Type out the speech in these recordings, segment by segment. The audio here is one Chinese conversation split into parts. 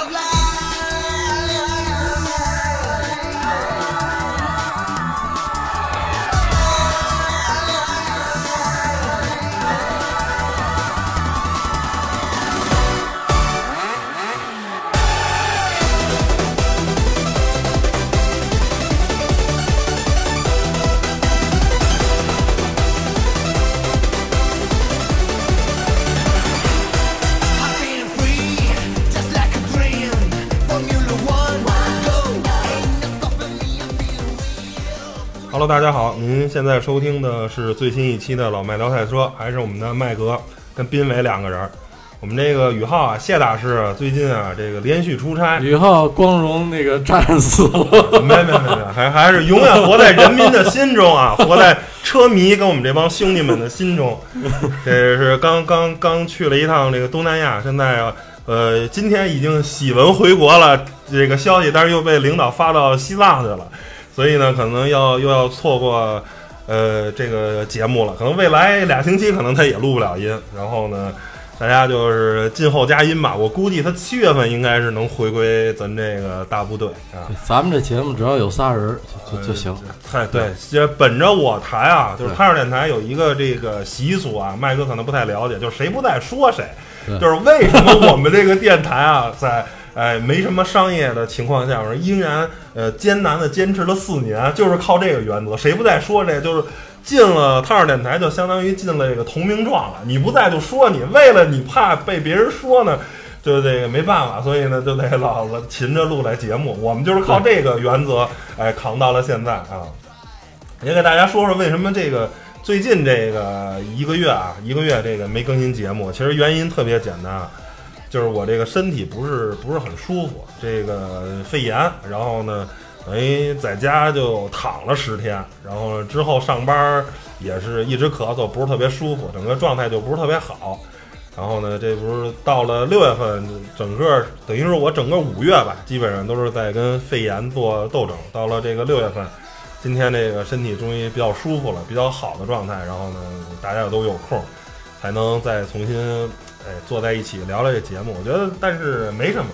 of life. 大家好，您现在收听的是最新一期的老麦聊赛车，还是我们的麦格跟斌伟两个人。我们这个宇浩啊，谢大师最近啊，这个连续出差，宇浩光荣那个战死了，没没没没，还还是永远活在人民的心中啊，活在车迷跟我们这帮兄弟们的心中。这是刚刚刚去了一趟这个东南亚，现在啊，呃，今天已经喜闻回国了这个消息，但是又被领导发到西藏去了。所以呢，可能要又要错过，呃，这个节目了。可能未来俩星期，可能他也录不了音。然后呢，大家就是静候佳音吧。我估计他七月份应该是能回归咱这个大部队啊。咱们这节目只要有仨人就就行。嗨，对，这本着我台啊，就是开尔电台有一个这个习俗啊，麦哥可能不太了解，就是谁不在说谁。就是为什么我们这个电台啊，在。哎，没什么商业的情况下，我依然呃艰难的坚持了四年，就是靠这个原则。谁不在说这，就是进了汤二电台，就相当于进了这个投名状了。你不在就说你，为了你怕被别人说呢，就这个没办法，所以呢就得老了勤着录来节目。我们就是靠这个原则，哎，扛到了现在啊。也给大家说说为什么这个最近这个一个月啊，一个月这个没更新节目，其实原因特别简单。就是我这个身体不是不是很舒服，这个肺炎，然后呢，等于在家就躺了十天，然后之后上班也是一直咳嗽，不是特别舒服，整个状态就不是特别好。然后呢，这不是到了六月份，整个等于是我整个五月吧，基本上都是在跟肺炎做斗争。到了这个六月份，今天这个身体终于比较舒服了，比较好的状态。然后呢，大家都有空，才能再重新。哎，坐在一起聊聊这节目，我觉得，但是没什么，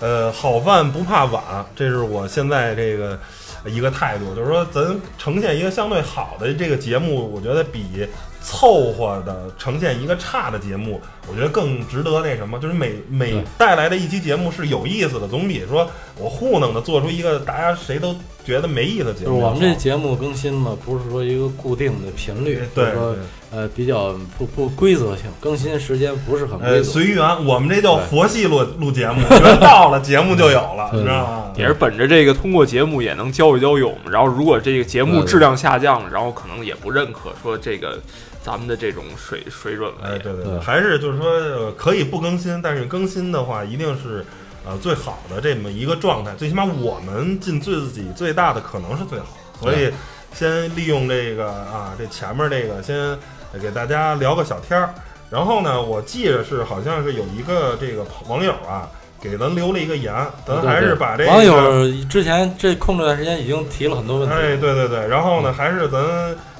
呃，好饭不怕晚，这是我现在这个一个态度，就是说，咱呈现一个相对好的这个节目，我觉得比凑合的呈现一个差的节目，我觉得更值得那什么，就是每每带来的一期节目是有意思的，总比说我糊弄的做出一个大家谁都觉得没意思的节目。我们这节目更新嘛，不是说一个固定的频率，对说。呃，比较不不规则性，更新时间不是很规则。随缘，我们这叫佛系录录节目，缘到了节目就有了，你知道吗？也是本着这个，通过节目也能交一交友。然后，如果这个节目质量下降，然后可能也不认可说这个咱们的这种水水准了。哎，对对对，还是就是说可以不更新，但是更新的话一定是呃最好的这么一个状态。最起码我们尽自己最大的可能是最好，所以先利用这个啊，这前面这个先。给大家聊个小天儿，然后呢，我记着是好像是有一个这个网友啊，给咱留了一个言，咱还是把这个网友之前这空这段时间已经提了很多问题，哎，对对对，然后呢，还是咱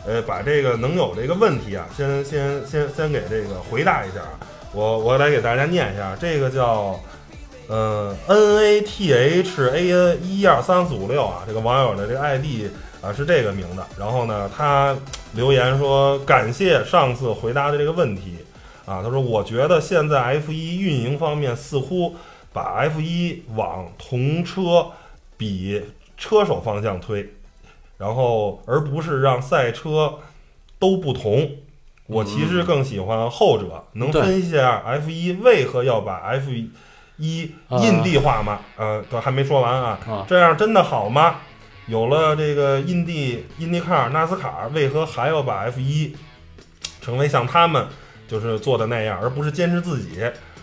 呃把这个能有这个问题啊，先先先先给这个回答一下，我我来给大家念一下，这个叫呃 N A T H A N 一二三四五六啊，这个网友的这个 ID。啊，是这个名字。然后呢，他留言说感谢上次回答的这个问题。啊，他说我觉得现在 F 一运营方面似乎把 F 一往同车比车手方向推，然后而不是让赛车都不同。我其实更喜欢后者。能分析一下 F 一为何要把 F 一印地化吗？呃，都还没说完啊。这样真的好吗？有了这个印地、印地卡、纳斯卡，为何还要把 F 一成为像他们就是做的那样，而不是坚持自己？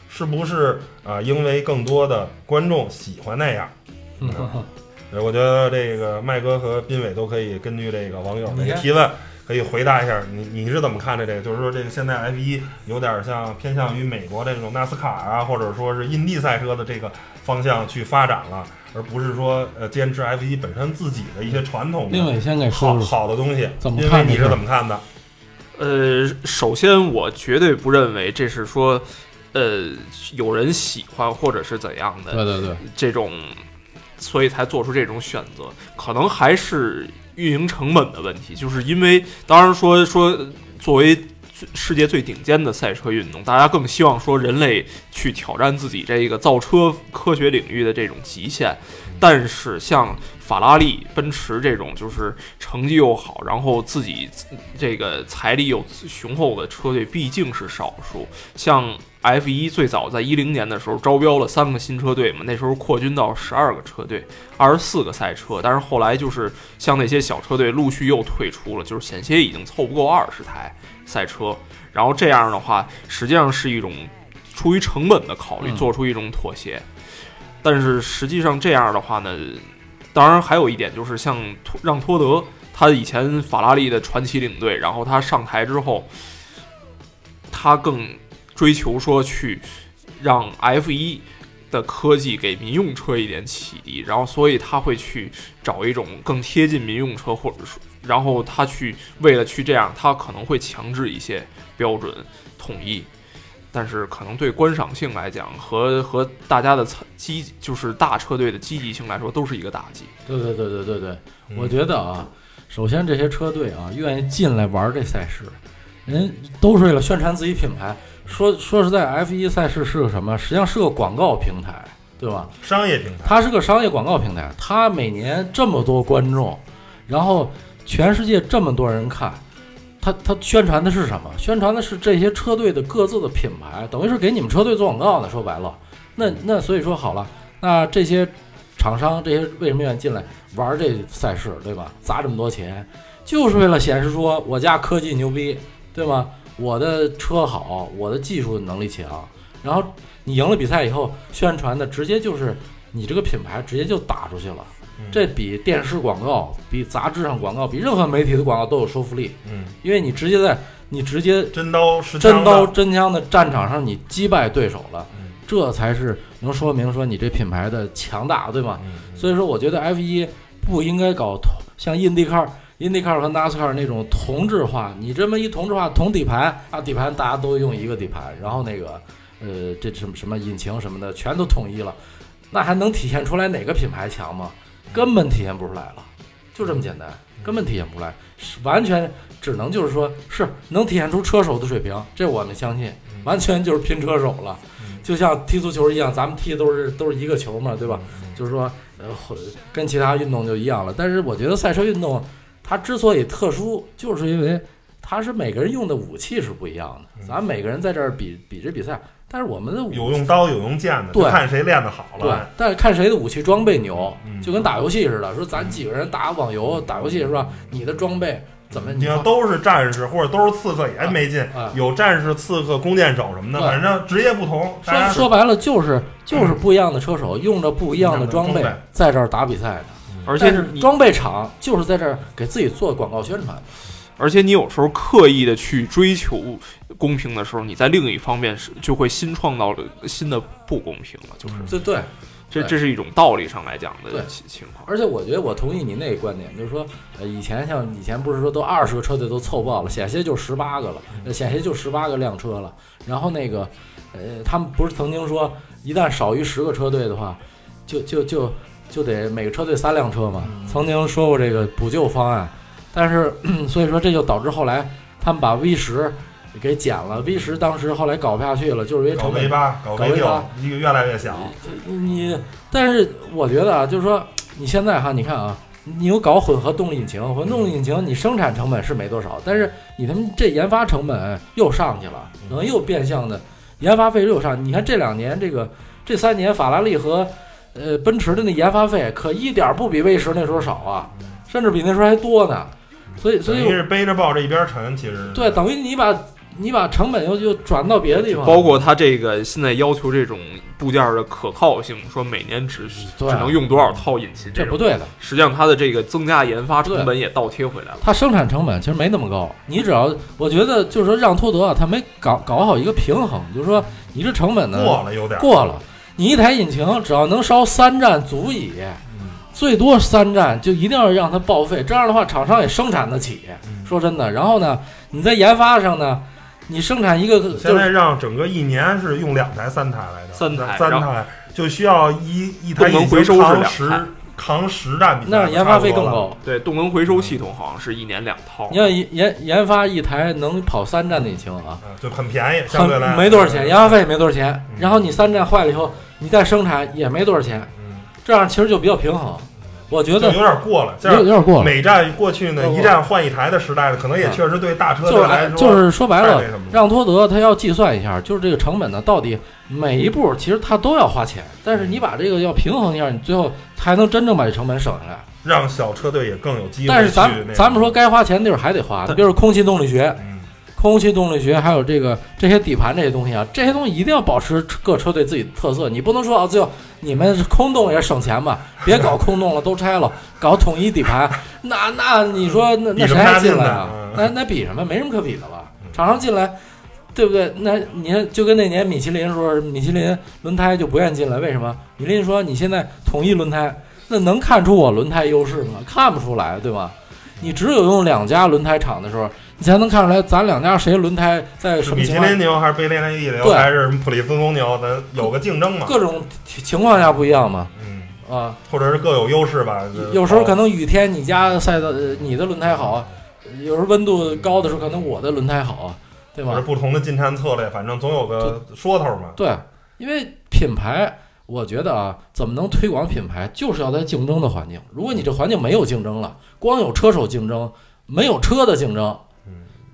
是不是啊？因为更多的观众喜欢那样。嗯 我觉得这个麦哥和斌伟都可以根据这个网友的提问，可以回答一下。你你是怎么看的这个？就是说，这个现在 F 一有点像偏向于美国这种纳斯卡啊，或者说是印地赛车的这个方向去发展了。而不是说，呃，坚持 F 一本身自己的一些传统的好好的东西，怎么看？你是怎么看的？呃，首先我绝对不认为这是说呃有人喜欢或者是怎样的，对对对，这种，所以才做出这种选择，可能还是运营成本的问题，就是因为当然说说作为。世界最顶尖的赛车运动，大家更希望说人类去挑战自己这个造车科学领域的这种极限。但是像法拉利、奔驰这种就是成绩又好，然后自己这个财力又雄厚的车队毕竟是少数。像 F 一最早在一零年的时候招标了三个新车队嘛，那时候扩军到十二个车队，二十四个赛车。但是后来就是像那些小车队陆续又退出了，就是险些已经凑不够二十台。赛车，然后这样的话，实际上是一种出于成本的考虑，做出一种妥协。但是实际上这样的话呢，当然还有一点就是像让托德，他以前法拉利的传奇领队，然后他上台之后，他更追求说去让 F 一的科技给民用车一点启迪，然后所以他会去找一种更贴近民用车，或者说。然后他去为了去这样，他可能会强制一些标准统一，但是可能对观赏性来讲和和大家的积就是大车队的积极性来说都是一个打击。对对对对对对，我觉得啊，首先这些车队啊愿意进来玩这赛事，人都是为了宣传自己品牌。说说实在，F 一赛事是个什么？实际上是个广告平台，对吧？商业平台，它是个商业广告平台。它每年这么多观众，然后。全世界这么多人看，他他宣传的是什么？宣传的是这些车队的各自的品牌，等于是给你们车队做广告呢。说白了，那那所以说好了，那这些厂商这些为什么愿意进来玩这赛事，对吧？砸这么多钱，就是为了显示说我家科技牛逼，对吗？我的车好，我的技术能力强。然后你赢了比赛以后，宣传的直接就是你这个品牌直接就打出去了。这比电视广告、比杂志上广告、比任何媒体的广告都有说服力。嗯，因为你直接在你直接真刀实真刀真枪的战场上，你击败对手了，这才是能说明说你这品牌的强大，对吗？所以说，我觉得 F 一不应该搞同像印第卡、印第卡和 NASCAR 那种同质化。你这么一同质化，同底盘啊，底盘大家都用一个底盘，然后那个呃，这什么什么引擎什么的全都统一了，那还能体现出来哪个品牌强吗？根本体现不出来了，就这么简单，根本体现不出来，完全只能就是说是能体现出车手的水平，这我们相信，完全就是拼车手了，就像踢足球一样，咱们踢的都是都是一个球嘛，对吧？就是说，呃，跟其他运动就一样了。但是我觉得赛车运动它之所以特殊，就是因为它是每个人用的武器是不一样的，咱每个人在这儿比比这比赛。但是我们的有用刀有用剑的，就看谁练得好了。对，但是看谁的武器装备牛，就跟打游戏似的。说咱几个人打网游打游戏是吧？你的装备怎么？你要都是战士或者都是刺客也没劲。有战士、刺客、弓箭手什么的，反正职业不同。说说白了就是就是不一样的车手用着不一样的装备在这儿打比赛的，而且是装备厂就是在这儿给自己做广告宣传。而且你有时候刻意的去追求公平的时候，你在另一方面是就会新创造了新的不公平了，就是这对，这这是一种道理上来讲的情况。而且我觉得我同意你那个观点，就是说，呃，以前像以前不是说都二十个车队都凑爆了，险些就十八个了，险些就十八个辆车了。然后那个，呃，他们不是曾经说，一旦少于十个车队的话，就就就就得每个车队三辆车嘛？曾经说过这个补救方案。但是，所以说这就导致后来他们把 V 十给减了。V 十当时后来搞不下去了，就是因为成本。搞 V 八，搞 V 六，一个越来越小。你，但是我觉得啊，就是说你现在哈，你看啊，你有搞混合动力引擎，混合动力引擎你生产成本是没多少，但是你他妈这研发成本又上去了，可能又变相的研发费又上。你看这两年这个这三年，法拉利和呃奔驰的那研发费可一点不比 V 十那时候少啊，甚至比那时候还多呢。所以，所以是背着抱着一边沉，其实对，等于你把你把成本又又转到别的地方，包括它这个现在要求这种部件的可靠性，说每年只只能用多少套引擎，这不对的。实际上，它的这个增加研发成本也倒贴回来了。它生产成本其实没那么高，你只要我觉得就是说让托德啊，他没搞搞好一个平衡，就是说你这成本呢过了有点过了，你一台引擎只要能烧三站足矣。最多三站就一定要让它报废，这样的话厂商也生产得起。说真的，然后呢，你在研发上呢，你生产一个现在让整个一年是用两台、三台来着，三台三台就需要一一台动能回收是两扛十台扛十站比赛，那研发费更。高。对，动能回收系统好像是一年两套你。要研研研发一台能跑三站的引擎啊，嗯就很便宜，相对来没多少钱，研发费也没多少钱。嗯然后你三站坏了以后，你再生产也没多少钱，嗯，这样其实就比较平衡。我觉得有点过了。这有样有点过了，每站过去呢，一站换一台的时代呢，可能也嗯确实对大车就是队来说就是说白了让托德他要计算一下，就是这个成本呢，到底每一步其实他都要花钱，但是你把这个要平衡一下，你最后才能真正把这成本省下来。让小车队也更有机会。但是咱咱们说该花钱的地儿还得花，你比如空气动力学、嗯，空气动力学，还有这个这些底盘这些东西啊，这些东西一定要保持各车队自己的特色，你不能说啊，最后你们空洞也省钱吧，别搞空洞了，都拆了，搞统一底盘，那那你说那 那谁还进来啊？嗯那那比什么？没什么可比的了。厂商进来，对不对？那你看，就跟那年米其林说，米其林轮胎就不愿意进来，为什么？米其林说你现在统一轮胎，那能看出我轮胎优势吗？看不出来，对吧？你只有用两家轮胎厂的时候，你才能看出来咱两家谁轮胎在什么情况林牛还是贝雷纳一牛还是普利司通牛，咱有个竞争嘛。各种情况下不一样嘛，嗯，啊，或者是各有优势吧。有时候可能雨天你家赛道呃你的轮胎好，有时候温度高的时候可能我的轮胎好，对吧？不同的进站策略，反正总有个说头嘛。对，因为品牌，我觉得啊，怎么能推广品牌，就是要在竞争的环境。如果你这环境没有竞争了，光有车手竞争，没有车的竞争，嗯，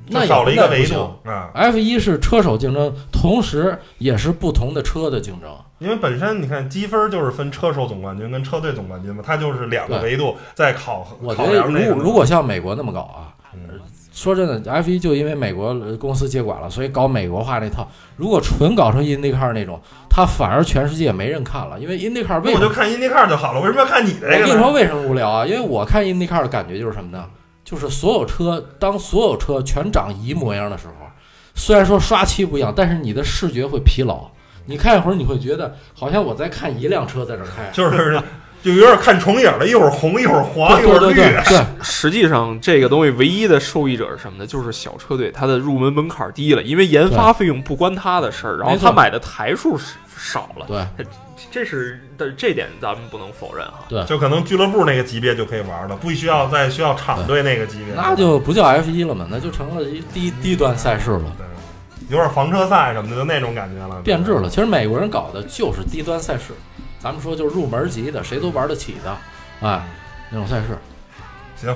那少了一个维度啊。F 一是车手竞争，同时也是不同的车的竞争。因为本身你看积分就是分车手总冠军跟车队总冠军嘛，它就是两个维度在考核。我觉得如果如果像美国那么搞啊，嗯说真的，F 一就因为美国呃公司接管了，所以搞美国化那套。如果纯搞成 IndyCar 那种，它反而全世界没人看了，因为 IndyCar 为什么我就看 IndyCar 就好了，为什么要看你这我跟个？你说为什么无聊啊？因为我看 IndyCar 的感觉就是什么呢？就是所有车，当所有车全长一模一样的时候，虽然说刷漆不一样，但是你的视觉会疲劳。你看一会儿，你会觉得好像我在看一辆车在这儿开。就是 就有点看重影了，一会儿红一会儿黄一会儿绿。对对对对，实际上，这个东西唯一的受益者是什么呢？就是小车队，它的入门门槛低了，因为研发费用不关他的事儿，然后他买的台数是少了，对这是的这点咱们不能否认哈。对，就可能俱乐部那个级别就可以玩了，不需要再需要厂队那个级别。那就不叫 F 一了嘛，那就成了一低低端赛事了，对有点房车赛什么的，就那种感觉了，变质了。其实美国人搞的就是低端赛事，咱们说就是入门级的，谁都玩得起的，哎，那种赛事。行，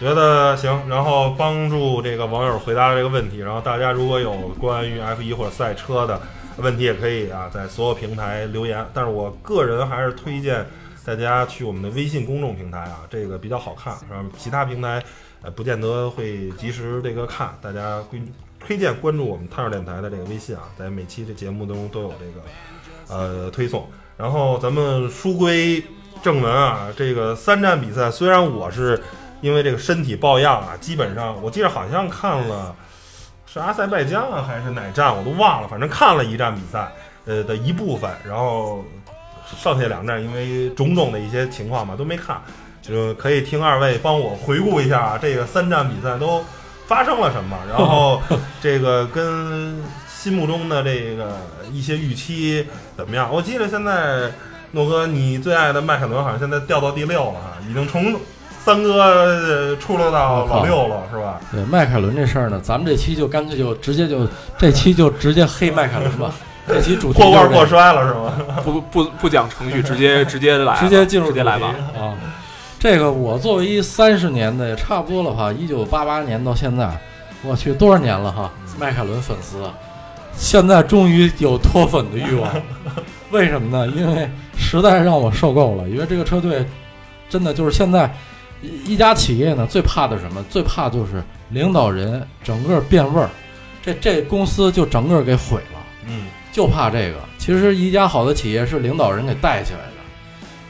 觉得行，然后帮助这个网友回答这个问题，然后大家如果有关于 F 一或者赛车的问题，也可以啊在所有平台留言。但是我个人还是推荐大家去我们的微信公众平台啊，这个比较好看，然后其他平台呃不见得会及时这个看，大家规推荐关注我们探二电台的这个微信啊，在每期的节目中都有这个呃推送。然后咱们书归正文啊，这个三站比赛虽然我是因为这个身体抱恙啊，基本上我记得好像看了是阿塞拜疆啊还是哪站我都忘了，反正看了一站比赛呃的一部分，然后剩下两站因为种种的一些情况嘛都没看，就可以听二位帮我回顾一下啊这个三站比赛都发生了什么，然后 这个跟心目中的这个一些预期怎么样？我记得现在诺哥你最爱的迈凯伦好像现在掉到第六了哈，已经从三哥呃出溜到老六了，是吧？对迈凯伦这事儿呢，咱们这期就干脆就直接就这期就直接黑迈凯伦吧。这期主题破罐破摔了是吗？不不不讲程序，直接直接来，直接进入直接来吧。主题啊！这个我作为一三十年的，也差不多了哈，一九八八年到现在，我去多少年了哈？迈凯伦粉丝，现在终于有脱粉的欲望。为什么呢？因为实在让我受够了。因为这个车队真的就是现在一一家企业呢，最怕的是什么？最怕就是领导人整个变味儿，这这公司就整个给毁了。嗯，就怕这个。其实一家好的企业是领导人给带起来的。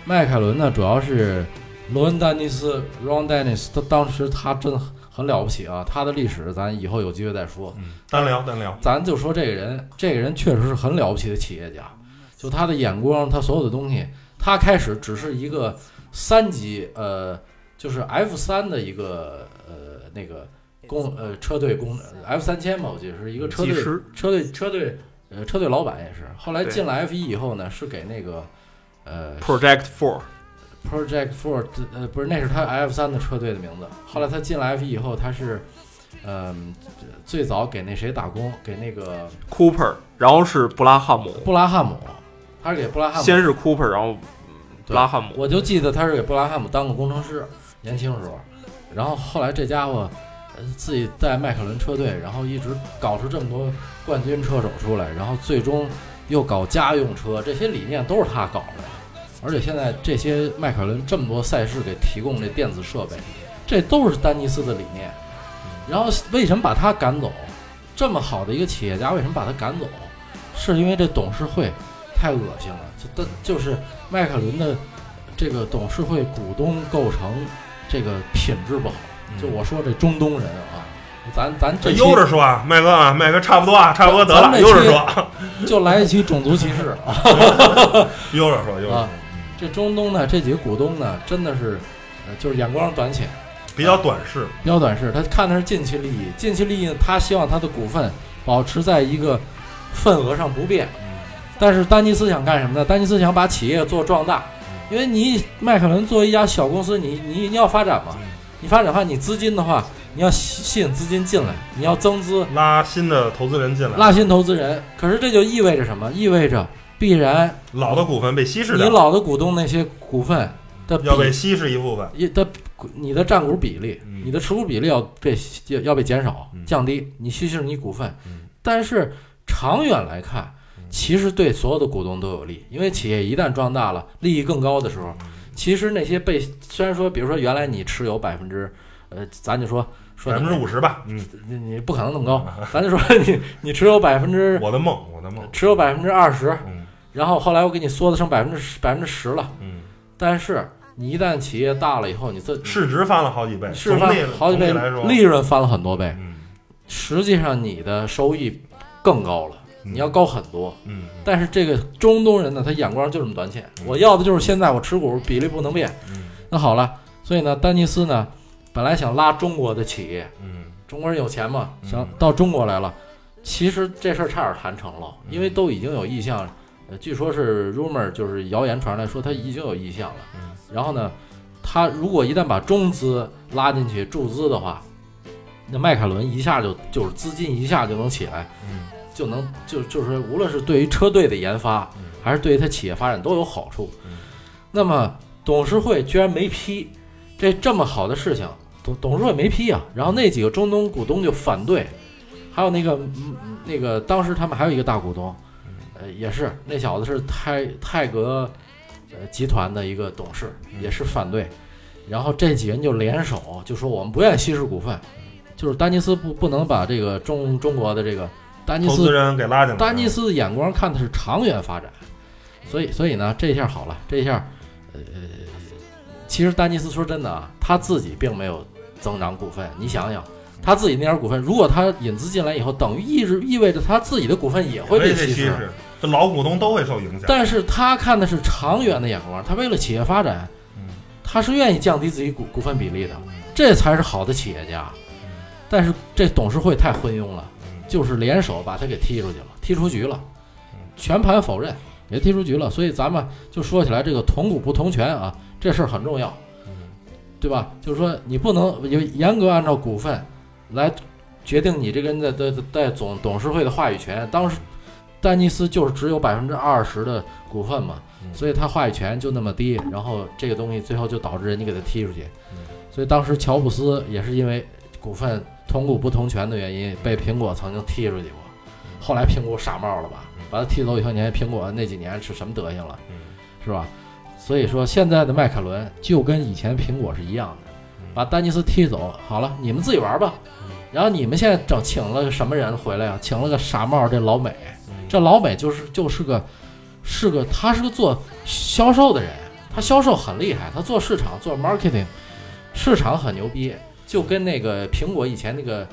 迈凯伦呢，主要是罗恩·丹尼斯 （Ron Dennis），他当时他真很了不起啊，他的历史咱以后有机会再说。嗯单聊单聊，咱就说这个人，这个人确实是很了不起的企业家，就他的眼光，他所有的东西，他开始只是一个三级，呃，就是 F 三的一个呃那个工呃车队工 F 三千嘛，我记得是一个车队车队车队呃车队老板也是。后来进了 F 一以后呢，是给那个呃 Project Four，Project Four 呃不是那是他 F 三的车队的名字。后来他进了 F 一以后，他是嗯、最早给那谁打工，给那个 Cooper，然后是布拉汉姆，布拉汉姆，他是给布拉汉姆先是 Cooper，然后布拉汉姆，我就记得他是给布拉汉姆当过工程师，年轻时候，然后后来这家伙呃自己带迈凯伦车队，然后一直搞出这么多冠军车手出来，然后最终又搞家用车，这些理念都是他搞的。而且现在这些迈凯伦这么多赛事给提供这电子设备，这都是丹尼斯的理念。然后为什么把他赶走？这么好的一个企业家，为什么把他赶走？是因为这董事会太恶心了，就他就是迈凯伦的这个董事会股东构成这个品质不好。就我说这中东人啊，咱咱这悠着说啊，麦哥啊，麦哥差不多啊，差不多得了，悠着说，就来一期种族歧视啊。悠着说，悠着说啊，这中东呢，这几个股东呢，真的是，呃，就是眼光短浅，比较短视，比较短视。他看的是近期利益，近期利益，他希望他的股份保持在一个份额上不变。但是丹尼斯想干什么呢？丹尼斯想把企业做壮大，因为你迈凯伦作为一家小公司，你你你要发展嘛，你发展的话，你资金的话，你要吸吸引资金进来，你要增资，拉新的投资人进来，拉新投资人。可是这就意味着什么？意味着必然老的股份被稀释你，老的股东那些股份的要被稀释一部分。一的你的占股比例，嗯。你的持股比例要被要要被减少嗯。降低，你稀释你股份。嗯，但是长远来看嗯，其实对所有的股东都有利，因为企业一旦壮大了，利益更高的时候，其实那些被虽然说，比如说原来你持有百分之，呃，咱就说说你百分之五十吧，嗯，你你不可能那么高，咱就说你你持有百分之我的梦，我的梦，持有百分之二十，嗯。然后后来我给你缩的剩百分之十百分之十了，嗯，但是你一旦企业大了以后，你这市值翻了好几倍，是翻总体好几倍利润翻了很多倍，嗯，实际上你的收益更高了，嗯你要高很多。嗯，但是这个中东人呢，他眼光就这么短浅，我要的就是现在我持股比例不能变。嗯。那好了，所以呢，丹尼斯呢，本来想拉中国的企业，嗯。中国人有钱嘛，嗯。想到中国来了。其实这事儿差点谈成了，嗯。因为都已经有意向，呃，据说是 rumor，就是谣言传来说他已经有意向了。嗯。然后呢，他如果一旦把中资拉进去注资的话，那迈凯伦一下就就是资金一下就能起来，嗯就能就就是说无论是对于车队的研发，嗯还是对于他企业发展都有好处嗯。那么董事会居然没批这这么好的事情，董董事会没批啊。然后那几个中东股东就反对，还有那个嗯那个当时他们还有一个大股东，呃也是那小子是泰泰格呃集团的一个董事，也是反对。然后这几人就联手，就说我们不愿意稀释股份，就是丹尼斯不不能把这个中中国的这个丹尼斯投资人给拉进来，丹尼斯的眼光看的是长远发展，所以所以呢，这下好了，这下，呃，其实丹尼斯说真的啊，他自己并没有增长股份，你想想，他自己那点股份，如果他引资进来以后，等于意味意味着他自己的股份也会被稀释，这老股东都会受影响。但是他看的是长远的眼光，他为了企业发展，嗯他是愿意降低自己股股份比例的，这才是好的企业家。但是这董事会太昏庸了。嗯就是联手把他给踢出去了，踢出局了嗯，全盘否认，也踢出局了。所以咱们就说起来，这个同股不同权啊，这事儿很重要，嗯对吧？就是说你不能有严格按照股份来决定你这个人的的的在总董事会的话语权。当时丹尼斯就是只有百分之二十的股份嘛，嗯所以他话语权就那么低，然后这个东西最后就导致人家给他踢出去嗯。所以当时乔布斯也是因为股份同股不同权的原因，被苹果曾经踢出去过。后来苹果傻帽了吧，把他踢走以后，你看苹果那几年是什么德行了，嗯。是吧？所以说现在的迈凯伦就跟以前苹果是一样的，把丹尼斯踢走，好了，你们自己玩吧。然后你们现在整请了个什么人回来啊？请了个傻帽，这老美，这老美就是就是个是个他是个做销售的人，他销售很厉害，他做市场做 marketing，市场很牛逼，就跟那个苹果以前那个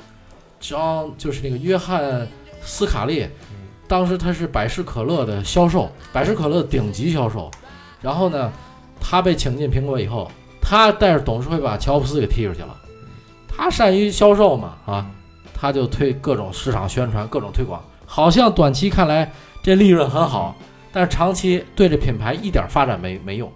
张就是那个约翰斯卡利，当时他是百事可乐的销售，百事可乐的顶级销售，然后呢，他被请进苹果以后，他带着董事会把乔布斯给踢出去了。他善于销售嘛啊，他就推各种市场宣传，各种推广，好像短期看来这利润很好，但是长期对这品牌一点发展没没用。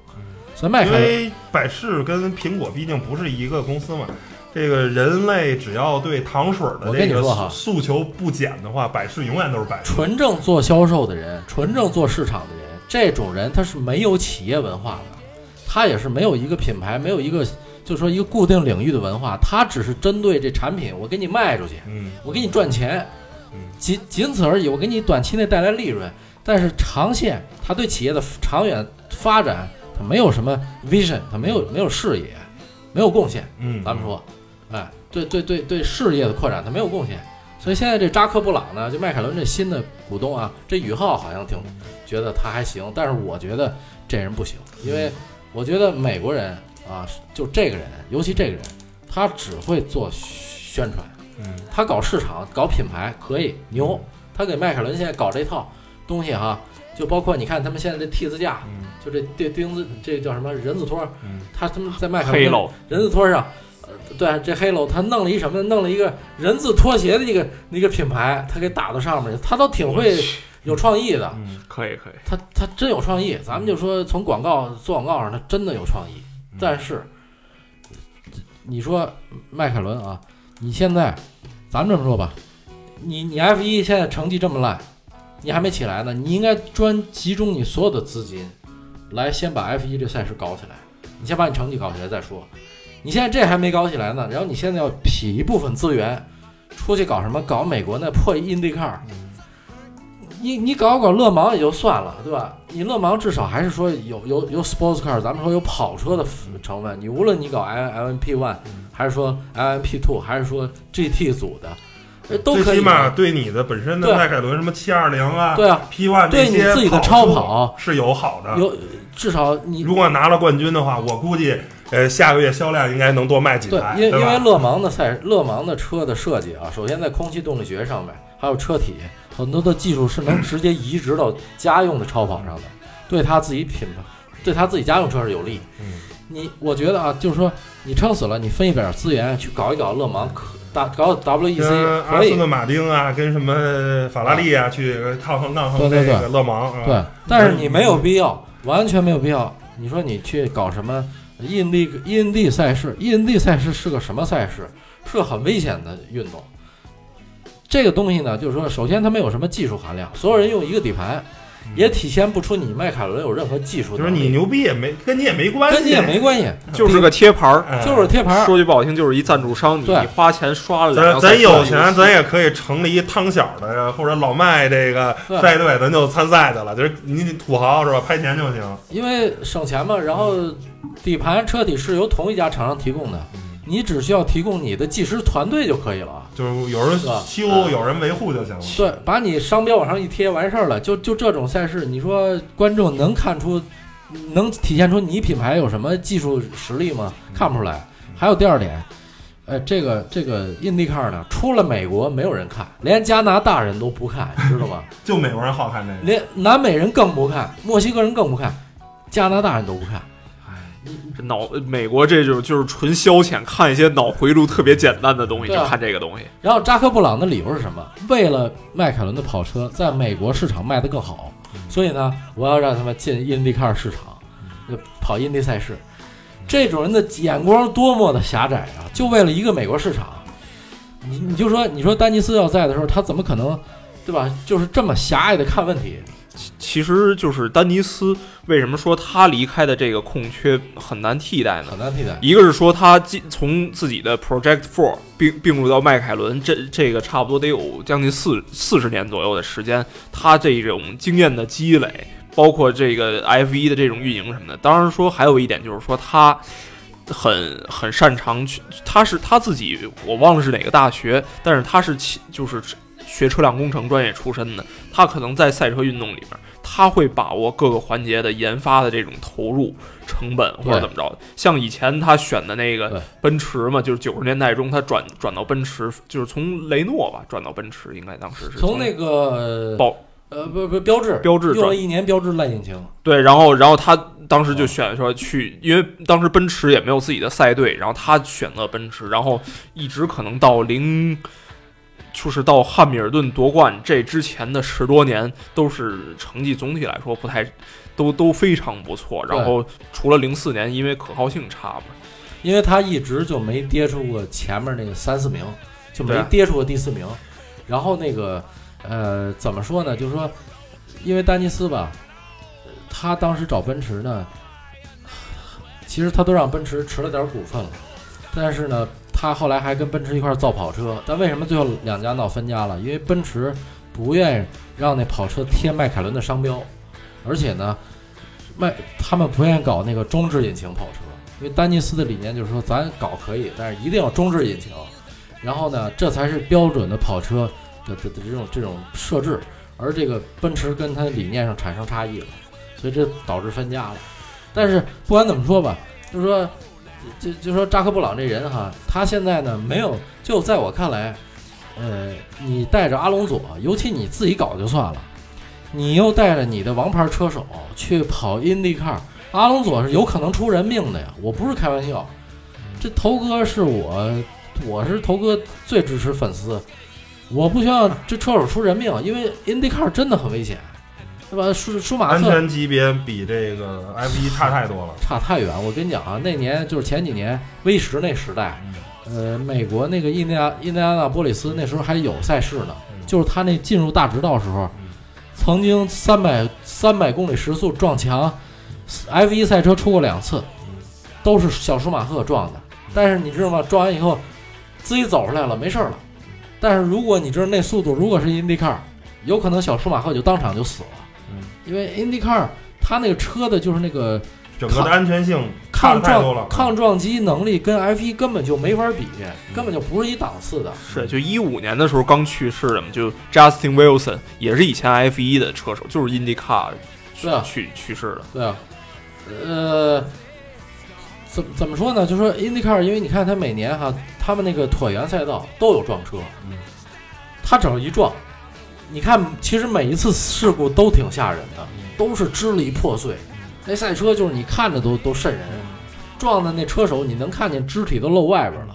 所以迈凯伦因为百事跟苹果毕竟不是一个公司嘛。这个人类只要对糖水的这个诉求不减的话，百事永远都是百事。纯正做销售的人，纯正做市场的人，这种人他是没有企业文化的，他也是没有一个品牌，没有一个就是说一个固定领域的文化，他只是针对这产品，我给你卖出去，嗯我给你赚钱嗯，仅仅此而已，我给你短期内带来利润，但是长线他对企业的长远发展，他没有什么 vision，他没有没有视野，没有贡献。嗯，咱们说，哎，对对对对，事业的扩展他没有贡献，所以现在这扎克布朗呢，就迈凯伦这新的股东啊，这宇浩好像挺觉得他还行，但是我觉得这人不行，因为我觉得美国人啊，就这个人，尤其这个人，他只会做宣传，嗯。他搞市场、搞品牌可以牛，他给迈凯伦现在搞这套东西哈，就包括你看他们现在这 T 字架，嗯就这这钉子，这叫什么人字拖，嗯他他们在迈凯伦，人字拖上，呃，对，这黑楼他弄了一什么？弄了一个人字拖鞋的一个一个品牌，他给打到上面去，他都挺会有创意的，嗯可以可以，他他真有创意。咱们就说从广告做广告上，他真的有创意。但是你说迈凯伦啊，你现在咱们这么说吧，你你 F 一现在成绩这么烂，你还没起来呢，你应该专集中你所有的资金，来先把 F 一这赛事搞起来。你先把你成绩搞起来再说。你现在这还没搞起来呢，然后你现在要匹一部分资源出去搞什么？搞美国那破 IndyCar，你你搞搞勒芒也就算了，对吧？你勒芒至少还是说有有有 sports car，咱们说有跑车的成分。你无论你搞 L L M P one，还是说 L M P two，还是说 G T 组的，呃都可以最起码。对你的本身的对迈凯伦什么七二零啊、对啊，P one 对你自己的超跑是有好的。有至少你如果拿了冠军的话，我估计呃下个月销量应该能多卖几对台，，因为因为？勒芒的赛勒芒的车的设计啊，首先在空气动力学上面，还有车体很多的技术是能直接移植到家用的超跑上的，对他自己品牌，对他自己家用车是有利。嗯你我觉得啊，就是说你撑死了，你分一点资源去搞一搞勒芒，可打搞 WEC 跟阿可以。斯顿马丁啊，跟什么法拉利啊，去抗衡抗衡对对对这个勒芒啊。对，但是你没有必要，完全没有必要。你说你去搞什么印地印地赛事？印地赛事是个什么赛事？是个很危险的运动。这个东西呢，就是说，首先它没有什么技术含量，所有人用一个底盘，也体现不出你迈凯伦有任何技术就是。你牛逼也没跟你也没关系，跟你也没关系，就是个贴牌儿。就是贴牌儿。说句不好听，就是一赞助商，你花钱刷了咱咱有钱，咱也可以成立一汤小的或者老麦这个赛队，咱就参赛去了。就是你土豪是吧？拍钱就行。因为省钱嘛，然后底盘车体是由同一家厂商提供的，你只需要提供你的技师团队就可以了。就是有人修，嗯有人维护就行了。对，把你商标往上一贴，完事儿了。就就这种赛事，你说观众能看出，能体现出你品牌有什么技术实力吗？看不出来。还有第二点，呃，这个这个 IndyCar 呢，出了美国没有人看，连加拿大人都不看，你知道吗？就美国人好看这个。连南美人更不看，墨西哥人更不看，加拿大人都不看。这脑美国这种就是纯消遣，看一些脑回路特别简单的东西，对啊就看这个东西。然后扎克布朗的理由是什么？为了迈凯伦的跑车在美国市场卖得更好，所以呢，我要让他们进印第 car 市场，就跑 Indy 赛事。这种人的眼光多么的狭窄啊！就为了一个美国市场，你你就说，你说丹尼斯要在的时候，他怎么可能，对吧？就是这么狭隘的看问题。其实就是丹尼斯为什么说他离开的这个空缺很难替代呢？很难替代。一个是说他进从自己的 Project Four 并并入到迈凯伦，这这个差不多得有将近四四十年左右的时间，他这种经验的积累，包括这个 F 一的这种运营什么的。当然说还有一点就是说他很很擅长去，他是他自己我忘了是哪个大学，但是他是其就是学车辆工程专业出身的，他可能在赛车运动里面，他会把握各个环节的研发的这种投入成本或者怎么着的。像以前他选的那个奔驰嘛，就是九十年代中他转转到奔驰，就是从雷诺吧转到奔驰，应该当时是从那个保呃，不不，标志，标志用了一年标志烂引擎，对，然后然后他当时就选说去，因为当时奔驰也没有自己的赛队，然后他选择奔驰，然后一直可能到零，就是到汉密尔顿夺冠这之前的十多年，都是成绩总体来说不太，都都非常不错。然后除了零四年因为可靠性差嘛，因为他一直就没跌出过前面那个三四名，就没跌出过第四名。然后那个呃，怎么说呢？就是说，因为丹尼斯吧，呃他当时找奔驰呢，其实他都让奔驰持了点股份了，但是呢，他后来还跟奔驰一块造跑车。但为什么最后两家闹分家了？因为奔驰不愿意让那跑车贴迈凯伦的商标，而且呢，迈他们不愿意搞那个中置引擎跑车。因为丹尼斯的理念就是说，咱搞可以，但是一定要中置引擎，然后呢，这才是标准的跑车的的的这种这种设置。而这个奔驰跟它的理念上产生差异了，所以这导致分家了。但是不管怎么说吧，就是说，就就说扎克布朗这人哈，他现在呢没有，就在我看来，呃，你带着阿隆佐，尤其你自己搞就算了，你又带着你的王牌车手去跑 IndyCar。阿隆佐是有可能出人命的呀，我不是开玩笑。这头哥是我，我是头哥最支持粉丝，我不希望这车手出人命，因为 IndyCar 真的很危险，对吧？舒舒马特安全级别比这个 F 一差太多了。差太远。我跟你讲啊，那年就是前几年 V 十那时代，呃，美国那个印第安印第安纳波利斯那时候还有赛事呢，就是他那进入大直道时候，曾经三百三百公里时速撞墙，F 一赛车出过两次，都是小舒马赫撞的。但是你知道吗？撞完以后自己走出来了，没事儿了。但是如果你知道那速度，如果是 IndyCar，有可能小舒马赫就当场就死了，嗯因为 IndyCar 它那个车的就是那个整个的安全性抗撞。抗撞击能力跟 F 一根本就没法比，根本就不是一档次的。是就一五年的时候刚去世的嘛，就 Justin Wilson 也是以前 F 一的车手，就是 IndyCar 去、啊去去世的。对啊，呃，怎怎么说呢？就说 IndyCar，因为你看它每年哈，他们那个椭圆赛道都有撞车，嗯他只要一撞，你看，其实每一次事故都挺吓人的，都是支离破碎。那赛车就是你看着都都瘆人，撞的那车手你能看见肢体都露外边了，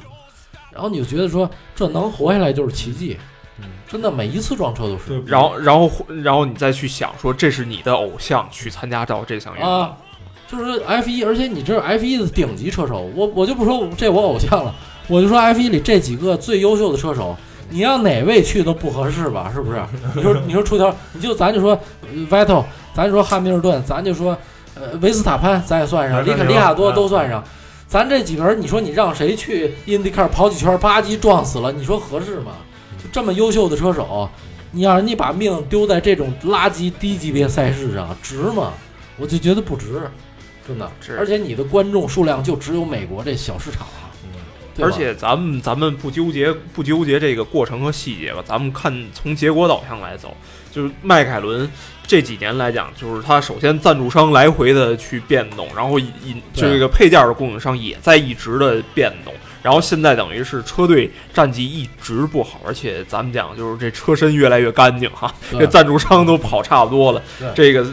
然后你就觉得说这能活下来就是奇迹，真的每一次撞车都是，然后，然后，然后你再去想说，这是你的偶像去参加到这项运动，啊，就是 F 一，而且你知道 F 一的顶级车手，我我就不说这我偶像了，我就说 F 一里这几个最优秀的车手，你让哪位去都不合适吧？是不是？你说你说出条，你就咱就说呃 Vettel，咱就说汉密尔顿，咱就说呃维斯塔潘，咱也算上，里肯里卡多都算上。咱这几个人，你说你让谁去 IndyCar 跑几圈，吧唧撞死了，你说合适吗？就这么优秀的车手，你让人家把命丢在这种垃圾低级别赛事上，值吗？我就觉得不值，真的。而且你的观众数量就只有美国这小市场而且咱们咱们不纠结不纠结这个过程和细节吧，咱们看从结果导向来走，就是迈凯伦这几年来讲，就是它首先赞助商来回的去变动，然后引对这个配件的供应商也在一直的变动，然后现在等于是车队战绩一直不好，而且咱们讲就是这车身越来越干净哈，这赞助商都跑差不多了，这个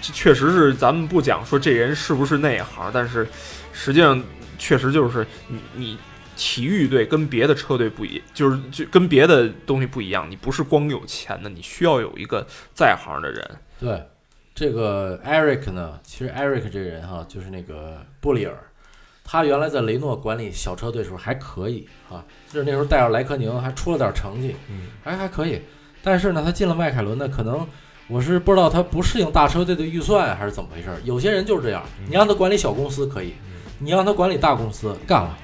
这确实是咱们不讲说这人是不是内行，但是实际上确实就是你你体育队跟别的车队不一，就是就跟别的东西不一样，你不是光有钱的，你需要有一个在行的人。对，这个 Eric 呢，其实 Eric 这人哈，就是那个布里尔，他原来在雷诺管理小车队的时候还可以啊，就是那时候带着莱科宁还出了点成绩，嗯，还还可以。但是呢，他进了迈凯伦呢，可能我是不知道他不适应大车队的预算还是怎么回事儿。有些人就是这样，你让他管理小公司可以，你让他管理大公司干了，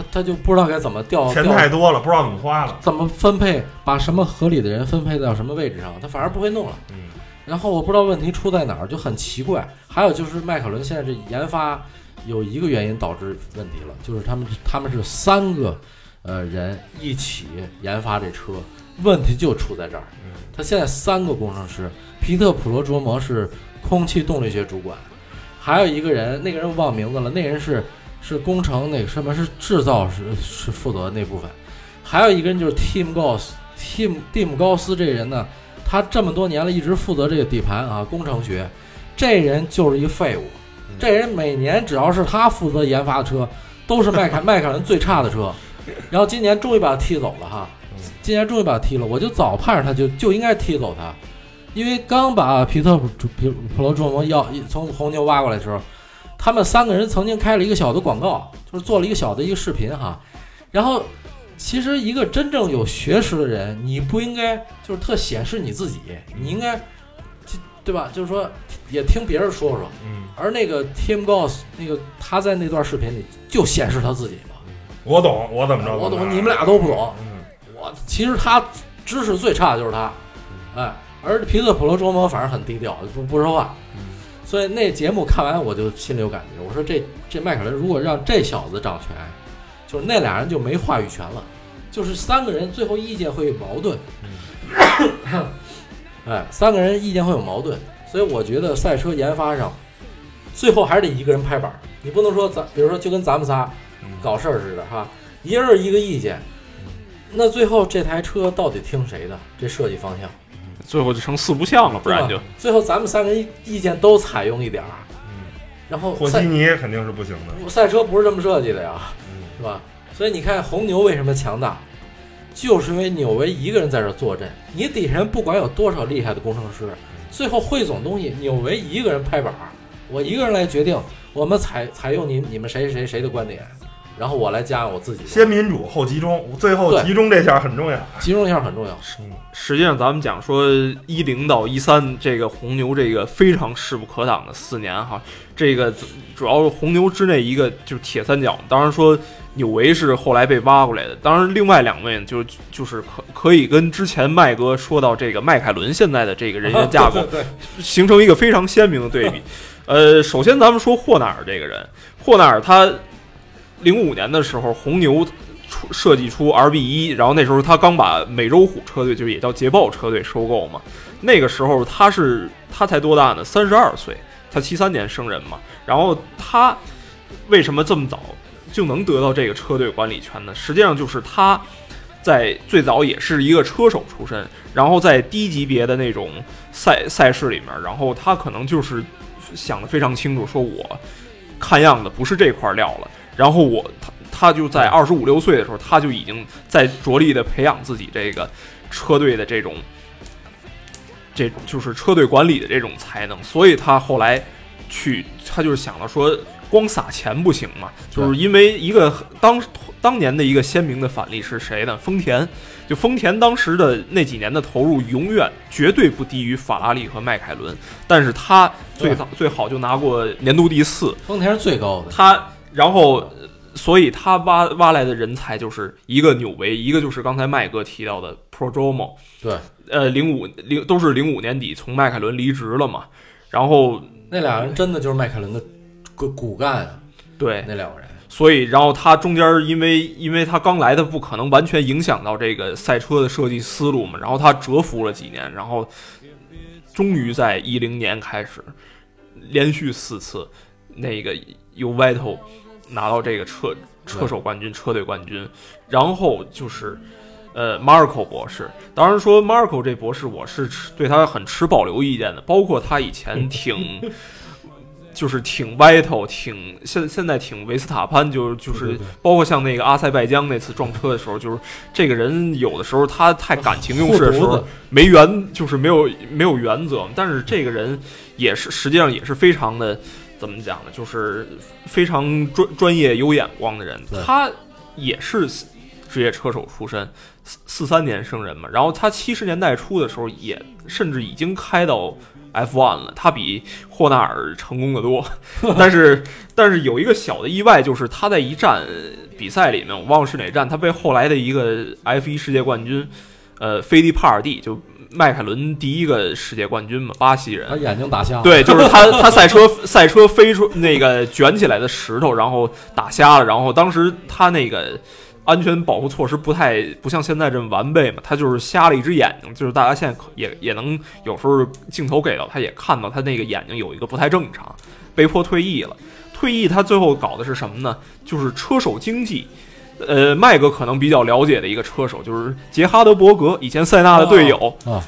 他他就不知道该怎么调钱太多了，不知道怎么花了。怎么分配，把什么合理的人分配到什么位置上，他反而不会弄了。嗯然后我不知道问题出在哪儿，就很奇怪。还有就是迈凯伦现在这研发有一个原因导致问题了，就是他们他们是三个呃人一起研发这车，问题就出在这儿。他现在三个工程师，皮特普罗卓摩是空气动力学主管，还有一个人，那个人我忘名字了，那人是是工程那个什么是制造是是负责那部分，还有一个人就是 Tim Goss，Tim Tim 高斯这人呢。他这么多年了，一直负责这个底盘啊，工程学，这人就是一废物。这人每年只要是他负责研发的车，都是迈凯迈凯伦最差的车。然后今年终于把他踢走了哈，今年终于把他踢了，我就早盼着他就就应该踢走他，因为刚把皮特普普普罗卓蒙要从红牛挖过来的时候，他们三个人曾经开了一个小的广告，就是做了一个小的一个视频哈。然后其实一个真正有学识的人，你不应该就是特显示你自己，你应该对吧？就是说也听别人说说。嗯，而那个 Tim Goss 那个他在那段视频里就显示他自己嘛。我懂，我怎么着？我懂，你们俩都不懂。嗯，我其实他知识最差的就是他，哎，而皮特普罗卓蒙反而很低调，不不说话。所以那节目看完我就心里有感觉，我说这这迈凯伦如果让这小子掌权，就是那俩人就没话语权了，就是三个人最后意见会有矛盾。哎，三个人意见会有矛盾，所以我觉得赛车研发上，最后还是得一个人拍板儿，你不能说咱比如说就跟咱们仨搞事儿似的哈，一人一个意见，那最后这台车到底听谁的？这设计方向，最后就成四不像了，不然就最后咱们三个人意见都采用一点儿，然后赛和稀泥肯定是不行的。赛车不是这么设计的呀，嗯。是吧？所以你看红牛为什么强大，就是因为纽维一个人在这坐镇，你底下人不管有多少厉害的工程师，最后汇总东西，纽维一个人拍板儿，我一个人来决定，我们采采用你你们谁谁谁的观点，然后我来加上我自己，先民主后集中，最后集中这下很重要。集中一下很重要。实际上，咱们讲说一零到一三这个红牛这个非常势不可挡的四年哈，这个主要是红牛之内一个就是铁三角。当然说纽维是后来被挖过来的，当然另外两位就就是可可以跟之前麦哥说到这个迈凯伦现在的这个人员架构 形成一个非常鲜明的对比。呃，首先咱们说霍纳尔这个人，霍纳尔他零五年的时候，红牛出设计出 RB 一，然后那时候他刚把美洲虎车队，就是也叫捷豹车队收购嘛。那个时候他是他才多大呢？三十二岁，他七三年生人嘛。然后他为什么这么早就能得到这个车队管理权呢？实际上就是他在最早也是一个车手出身，然后在低级别的那种赛赛事里面，然后他可能就是想得非常清楚，说我看样子不是这块料了。然后我他他就在二十五六岁的时候，他就已经在着力的培养自己这个车队的这种，这就是车队管理的这种才能，所以他后来去，他就是想到说，光撒钱不行嘛，就是因为一个当当年的一个鲜明的反例是谁呢？丰田，就丰田当时的那几年的投入，永远绝对不低于法拉利和迈凯伦，但是他最早最好就拿过年度第四，丰田是最高的，他然后，所以他挖挖来的人才就是一个纽维，一个就是刚才麦哥提到的 Prodromo。对，呃，零五零都是零五年底从迈凯伦离职了嘛，然后那俩人真的就是迈凯伦的骨骨干啊，对，那两个人。所以然后他中间因为因为他刚来的不可能完全影响到这个赛车的设计思路嘛，然后他蛰伏了几年，然后终于在一零年开始连续四次那个由 Vettel 拿到这个车车手冠军、车队冠军，然后就是。呃，Marco 博士，当然说 Marco 这博士，我是持对他很持保留意见的，包括他以前 挺，就是挺 Vettel，挺现现在挺维斯塔潘，就是就是包括像那个阿塞拜疆那次撞车的时候，就是这个人有的时候他太感情用事的时候没原，就是没有没有原则。但是这个人也是实际上也是非常的怎么讲呢？就是非常专专业有眼光的人。他也是职业车手出身，四四三年生人嘛。然后他七十年代初的时候也甚至已经开到 F1 了，他比霍纳尔成功的多。但是但是有一个小的意外，就是他在一站比赛里面，我忘了是哪站，他被后来的一个 F1 世界冠军，呃，菲利帕尔蒂就。迈凯伦第一个世界冠军嘛，巴西人他，眼睛打瞎了。对，就是他，他赛车赛车飞出那个卷起来的石头，然后打瞎了，然后当时他那个安全保护措施不太不像现在这么完备嘛，他就是瞎了一只眼睛，就是大家现在可也也能有时候镜头给到，他也看到他那个眼睛有一个不太正常，被迫退役了。退役他最后搞的是什么呢？就是车手经济。呃，麦哥可能比较了解的一个车手就是杰哈德伯格，以前塞纳的队友。啊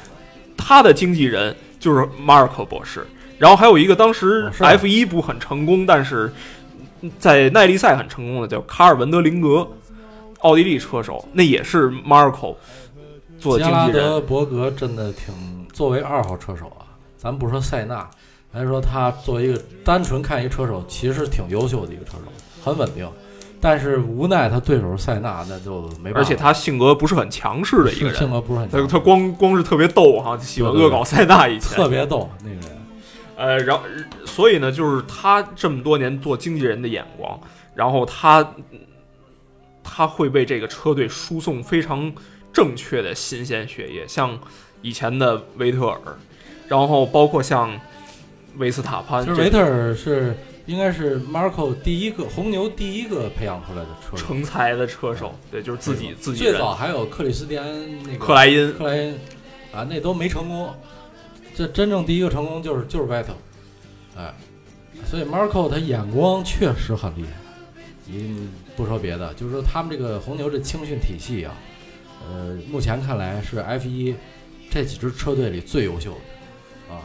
他的经纪人就是马尔科博士，然后还有一个当时 F 一不很成功，但是在耐力赛很成功的叫卡尔文德林格，奥地利车手，那也是马尔科做经纪人。德伯格真的挺，作为二号车手啊，咱不说塞纳，咱说他作为一个单纯看一个车手，其实挺优秀的一个车手，很稳定。但是无奈他对手是塞纳，那就没办法。而且他性格不是很强势的一个人。性人，格不是很强。他他光光是特别逗哈，喜欢恶搞塞纳以前特别逗那个人。呃，然后所以呢，就是他这么多年做经纪人的眼光，然后他他会为这个车队输送非常正确的新鲜血液，像以前的维特尔，然后包括像维斯塔潘，其实维特尔是应该是 Marco 第一个红牛第一个培养出来的车手，成才的车手，对，就是自己自己最，早还有克里斯蒂安那个克莱因，克莱因啊，那都没成功。这真正第一个成功就是就是 Vettel，哎，所以 Marco 他眼光确实很厉害。你不说别的，就是说他们这个红牛这青训体系啊，呃，目前看来是 F 一这几支车队里最优秀的啊。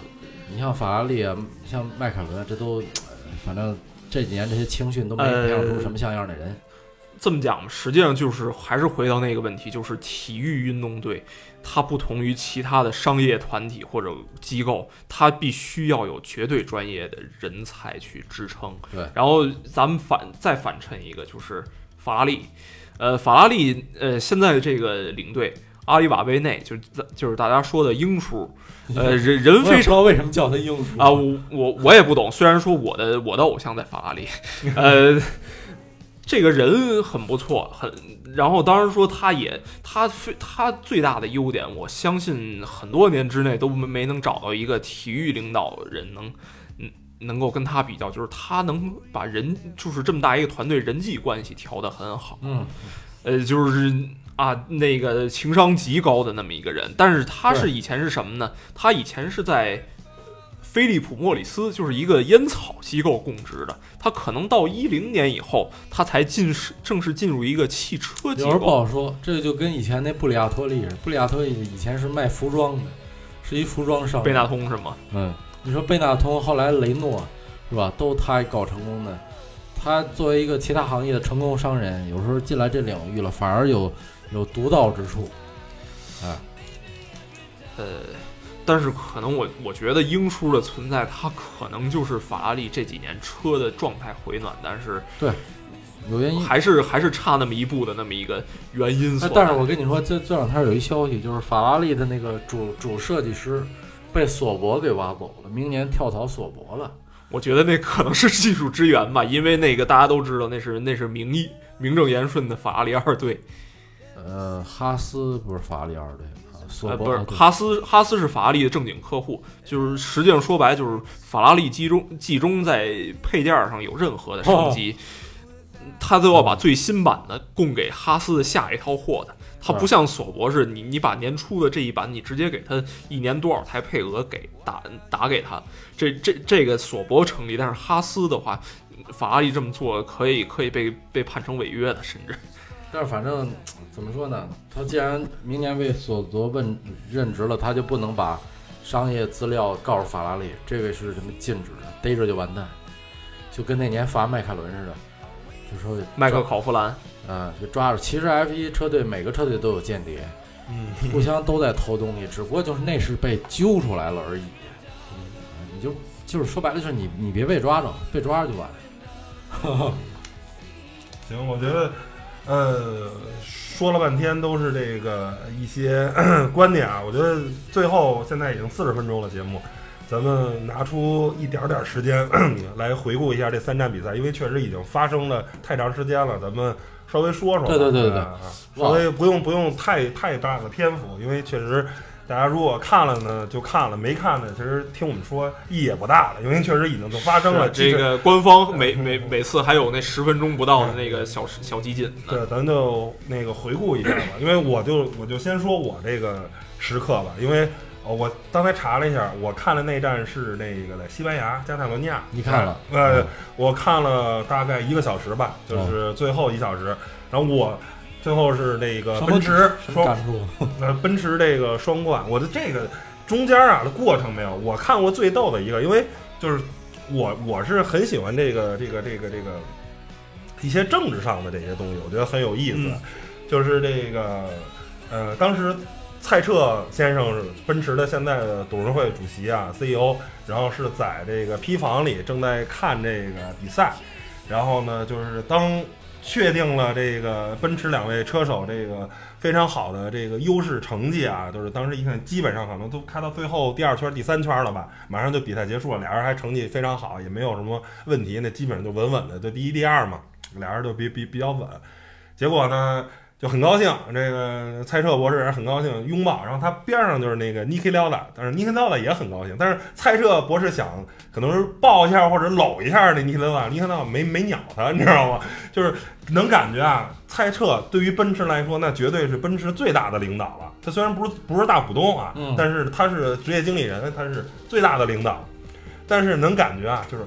你像法拉利啊，像迈凯伦啊，这都、呃反正这几年这些青训都没培养出什么像样的人。这么讲，实际上就是还是回到那个问题，就是体育运动队，它不同于其他的商业团体或者机构，它必须要有绝对专业的人才去支撑。对然后咱们反再反衬一个，就是法拉利，呃，法拉利呃现在这个领队阿里瓦贝内，就是就是大家说的英叔，呃，人人非常为什么叫他英叔啊，我我我也不懂。虽然说我的我的偶像在法拉利，呃，这个人很不错，很。然后当然说他也他非他最大的优点，我相信很多年之内都没没能找到一个体育领导人能嗯能够跟他比较，就是他能把人就是这么大一个团队人际关系调得很好。嗯，呃，就是啊，那个情商极高的那么一个人。但是他是以前是什么呢？他以前是在菲利普莫里斯，就是一个烟草机构供职的。他可能到一零年以后，他才进是正式进入一个汽车机有时不。好说，这就跟以前那布里亚托利似的。布里亚托利以前是卖服装的，是一服装商。贝纳通是吗？嗯，你说贝纳通，后来雷诺，是吧？都他搞成功的。他作为一个其他行业的成功商人，有时候进来这领域了，反而有有独到之处。哎，呃，但是可能我我觉得英叔的存在，他可能就是法拉利这几年车的状态回暖，但是对有原因。还是还是差那么一步的那么一个原因但是我跟你说，这这两天有一消息，就是法拉利的那个主主设计师被索博给挖走了，明年跳槽索博了。我觉得那可能是技术支援吧，因为那个大家都知道，那是那是名义名正言顺的法拉利二队，呃，哈斯不是法拉利二队呃，不是哈斯，哈斯是法拉利的正经客户，就是实际上说白就是法拉利集中集中在配件上有任何的升级，他都要把最新版的供给哈斯的下一套货的。他不像索博是你你把年初的这一版，你直接给他一年多少台配额给打打给他，这这这个索博成立，但是哈斯的话，法拉利这么做可以可以被被判成违约的，甚至但是反正怎么说呢？他既然明年为索泽问任职了，他就不能把商业资料告诉法拉利，这个是什么禁止的，逮着就完蛋，就跟那年罚迈凯伦似的，就说迈克考夫兰嗯，就抓着。其实 F 一车队每个车队都有间谍，嗯，互相都在偷东西，只不过就是那是被揪出来了而已。嗯你就就是说白了，就是你你别被抓着，被抓着就完了。行，我觉得，呃，说了半天都是这个一些 观点啊。我觉得最后现在已经四十分钟了节目，咱们拿出一点点时间 来回顾一下这三站比赛，因为确实已经发生了太长时间了，咱们稍微说说。对对对对稍微不用不用太太大的篇幅，因为确实。大家如果看了呢，就看了；没看呢，其实听我们说意义也不大了，因为确实已经就发生了。这个官方每每每次还有那十分钟不到的那个小小集锦呢。对，咱就那个回顾一下吧，因为我就我就先说我这个时刻吧，因为呃我刚才查了一下，我看的那站是那个在西班牙加泰罗尼亚，你看了呃嗯，我看了大概一个小时吧，就是最后一小时，然后我最后是那个奔驰双？呃，奔驰这个双冠，我的这个中间啊的过程没有。我看过最逗的一个，因为就是我我是很喜欢这个这个这个这个一些政治上的这些东西，我觉得很有意思。嗯就是这个呃，当时蔡澈先生是奔驰的现在的董事会主席啊，CEO，然后是在这个批房里正在看这个比赛，然后呢，就是当确定了这个奔驰两位车手这个非常好的这个优势成绩啊，就是当时一看，基本上可能都开到最后第二圈、第三圈了吧，马上就比赛结束了，俩人还成绩非常好，也没有什么问题，那基本上就稳稳的，就第一、第二嘛，俩人就比比比较稳。结果呢，就很高兴，这个蔡澈博士也很高兴拥抱，然后他边上就是那个 Niki Lauda，但是 Niki Lauda 也很高兴，但是蔡澈博士想可能是抱一下或者搂一下那 Niki Lauda，Niki Lauda 没没鸟他，你知道吗？就是能感觉啊，蔡澈对于奔驰来说，那绝对是奔驰最大的领导了。他虽然不是不是大股东啊，嗯但是他是职业经理人，他是最大的领导。但是能感觉啊，就是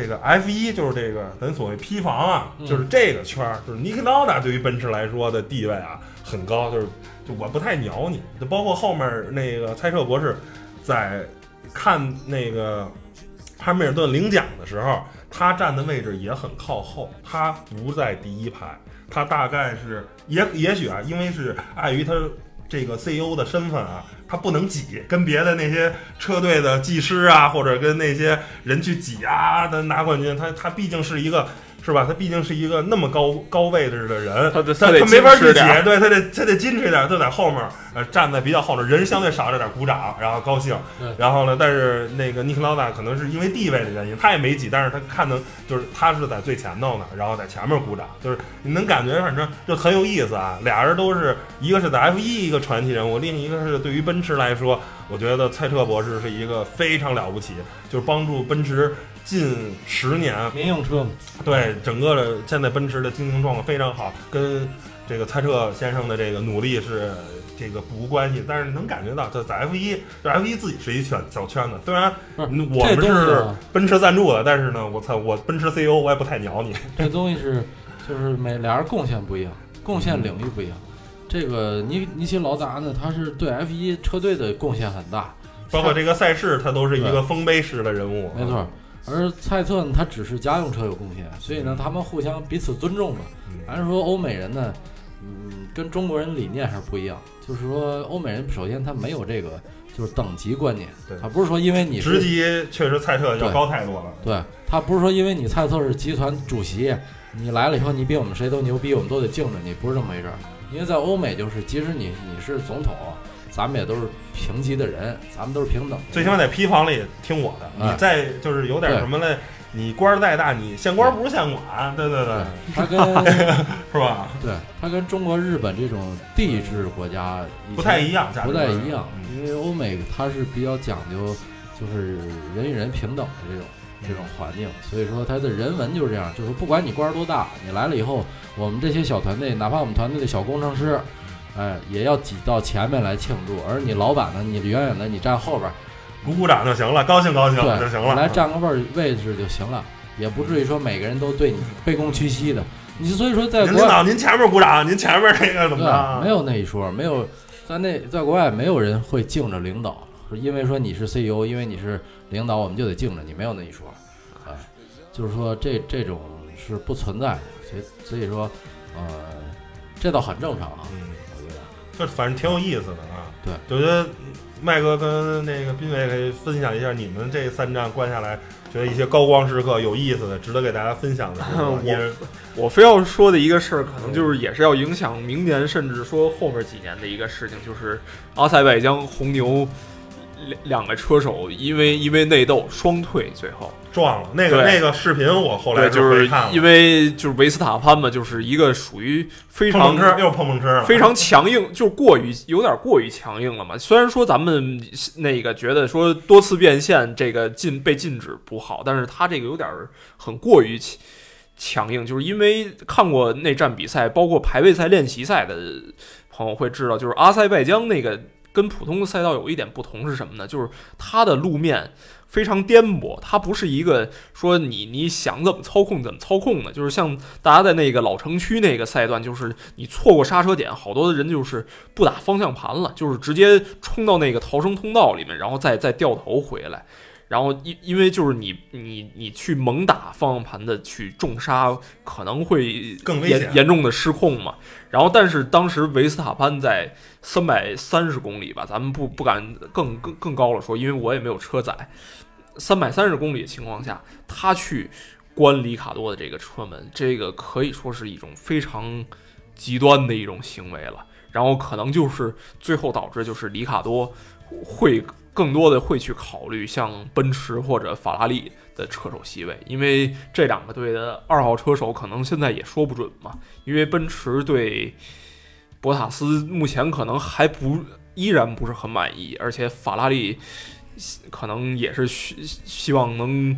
这个 F 一就是这个咱所谓批房啊，嗯就是这个圈儿，就是 Niki Lauda 对于奔驰来说的地位啊很高，就是就我不太鸟你，就包括后面那个蔡澈博士在看那个汉密尔顿领奖的时候，他站的位置也很靠后，他不在第一排，他大概是也也许啊，因为是碍于他这个 CEO 的身份啊，他不能挤，跟别的那些车队的技师啊，或者跟那些人去挤啊，他拿冠军，他他毕竟是一个。是吧？他毕竟是一个那么高高位置的人，他得他他没法去挤对他得他得矜持一点，就在后面，呃，站在比较后面，人相对少着点，鼓掌，然后高兴。然后呢，但是那个尼克劳达可能是因为地位的原因，他也没挤，但是他看的就是他是在最前头呢，然后在前面鼓掌，就是你能感觉，反正就很有意思啊。俩人都是一个是在 F 一一个传奇人物，另一个是对于奔驰来说，我觉得蔡澈博士是一个非常了不起，就是帮助奔驰近十年民用车，对整个的现在奔驰的经营状况非常好，跟这个蔡澈先生的这个努力是这个不无关系。但是能感觉到，这在 F 一，这 F 一自己是一圈小圈子。虽然我们是啊奔驰赞助的，但是呢，我操，我奔驰 CEO 我也不太鸟你。这东西是就是每俩人贡献不一样，贡献领域不一样。这个尼尼奇劳达呢，他是对 F 一车队的贡献很大，包括这个赛事，他都是一个丰碑式的人物。没错。而蔡特呢，他只是家用车有贡献，所以呢，他们互相彼此尊重吧。嗯，还是说欧美人呢，嗯，跟中国人理念还是不一样。就是说，欧美人首先他没有这个就是等级观念对，他不是说因为你是职级确实蔡澈要高太多了。对他不是说因为你蔡特是集团主席，你来了以后你比我们谁都牛逼，我们都得敬着你，不是这么回事儿。因为在欧美就是，即使你你是总统，咱们也都是平级的人，咱们都是平等。最起码在批房里听我的，哎。你再就是有点什么嘞，你官儿再大，你县官不是县管，对对对，他跟 是吧？对他跟中国、日本这种地质国家不太一样，不太一样，嗯。因为欧美它是比较讲究，就是人与人平等的这种这种环境，所以说它的人文就是这样，就是不管你官儿多大，你来了以后，我们这些小团队，哪怕我们团队的小工程师，哎，也要挤到前面来庆祝，而你老板呢，你远远的你站后边儿，鼓鼓掌就行了，高兴高兴就对，行了。来占个位儿位置就行了，也不至于说每个人都对你卑躬屈膝的。你所以说在国外您领导，您前面鼓掌，您前面那个怎么对，着？没有那一说，没有在那在国外没有人会敬着领导，因为说你是 CEO，因为你是领导，我们就得敬着你，没有那一说，哎，就是说这这种是不存在的，所以所以说，呃，这倒很正常啊，就反正挺有意思的啊。对，我觉得麦哥跟那个斌伟可以分享一下你们这三站关下来，觉得一些高光时刻、有意思的、值得给大家分享的 我我非要说的一个事儿，可能就是也是要影响明年，甚至说后面几年的一个事情，就是阿塞拜疆红牛两两个车手因为因为内斗双退，最后撞了。那个那个视频我后来对，就是因为就是维斯塔潘嘛，就是一个属于非常碰碰车又碰碰车，非常强硬，就过于有点过于强硬了嘛。虽然说咱们那个觉得说多次变线这个禁被禁止不好，但是他这个有点很过于强强硬，就是因为看过内战比赛，包括排位赛、练习赛的朋友会知道，就是阿塞拜疆那个。跟普通的赛道有一点不同是什么呢？就是它的路面非常颠簸，它不是一个说你你想怎么操控怎么操控的，就是像大家在那个老城区那个赛段，就是你错过刹车点，好多的人就是不打方向盘了，就是直接冲到那个逃生通道里面，然后再再掉头回来。然后因因为就是你你你去猛打方向盘的去重刹，可能会更严严重的失控嘛。然后但是当时维斯塔潘在三百三十公里吧，咱们不不敢更更更高了说，因为我也没有车载。三百三十公里的情况下，他去关里卡多的这个车门，这个可以说是一种非常极端的一种行为了。然后可能就是最后导致就是里卡多会更多的会去考虑像奔驰或者法拉利的车手席位，因为这两个队的二号车手可能现在也说不准嘛。因为奔驰对博塔斯目前可能还不依然不是很满意，而且法拉利可能也是希希望能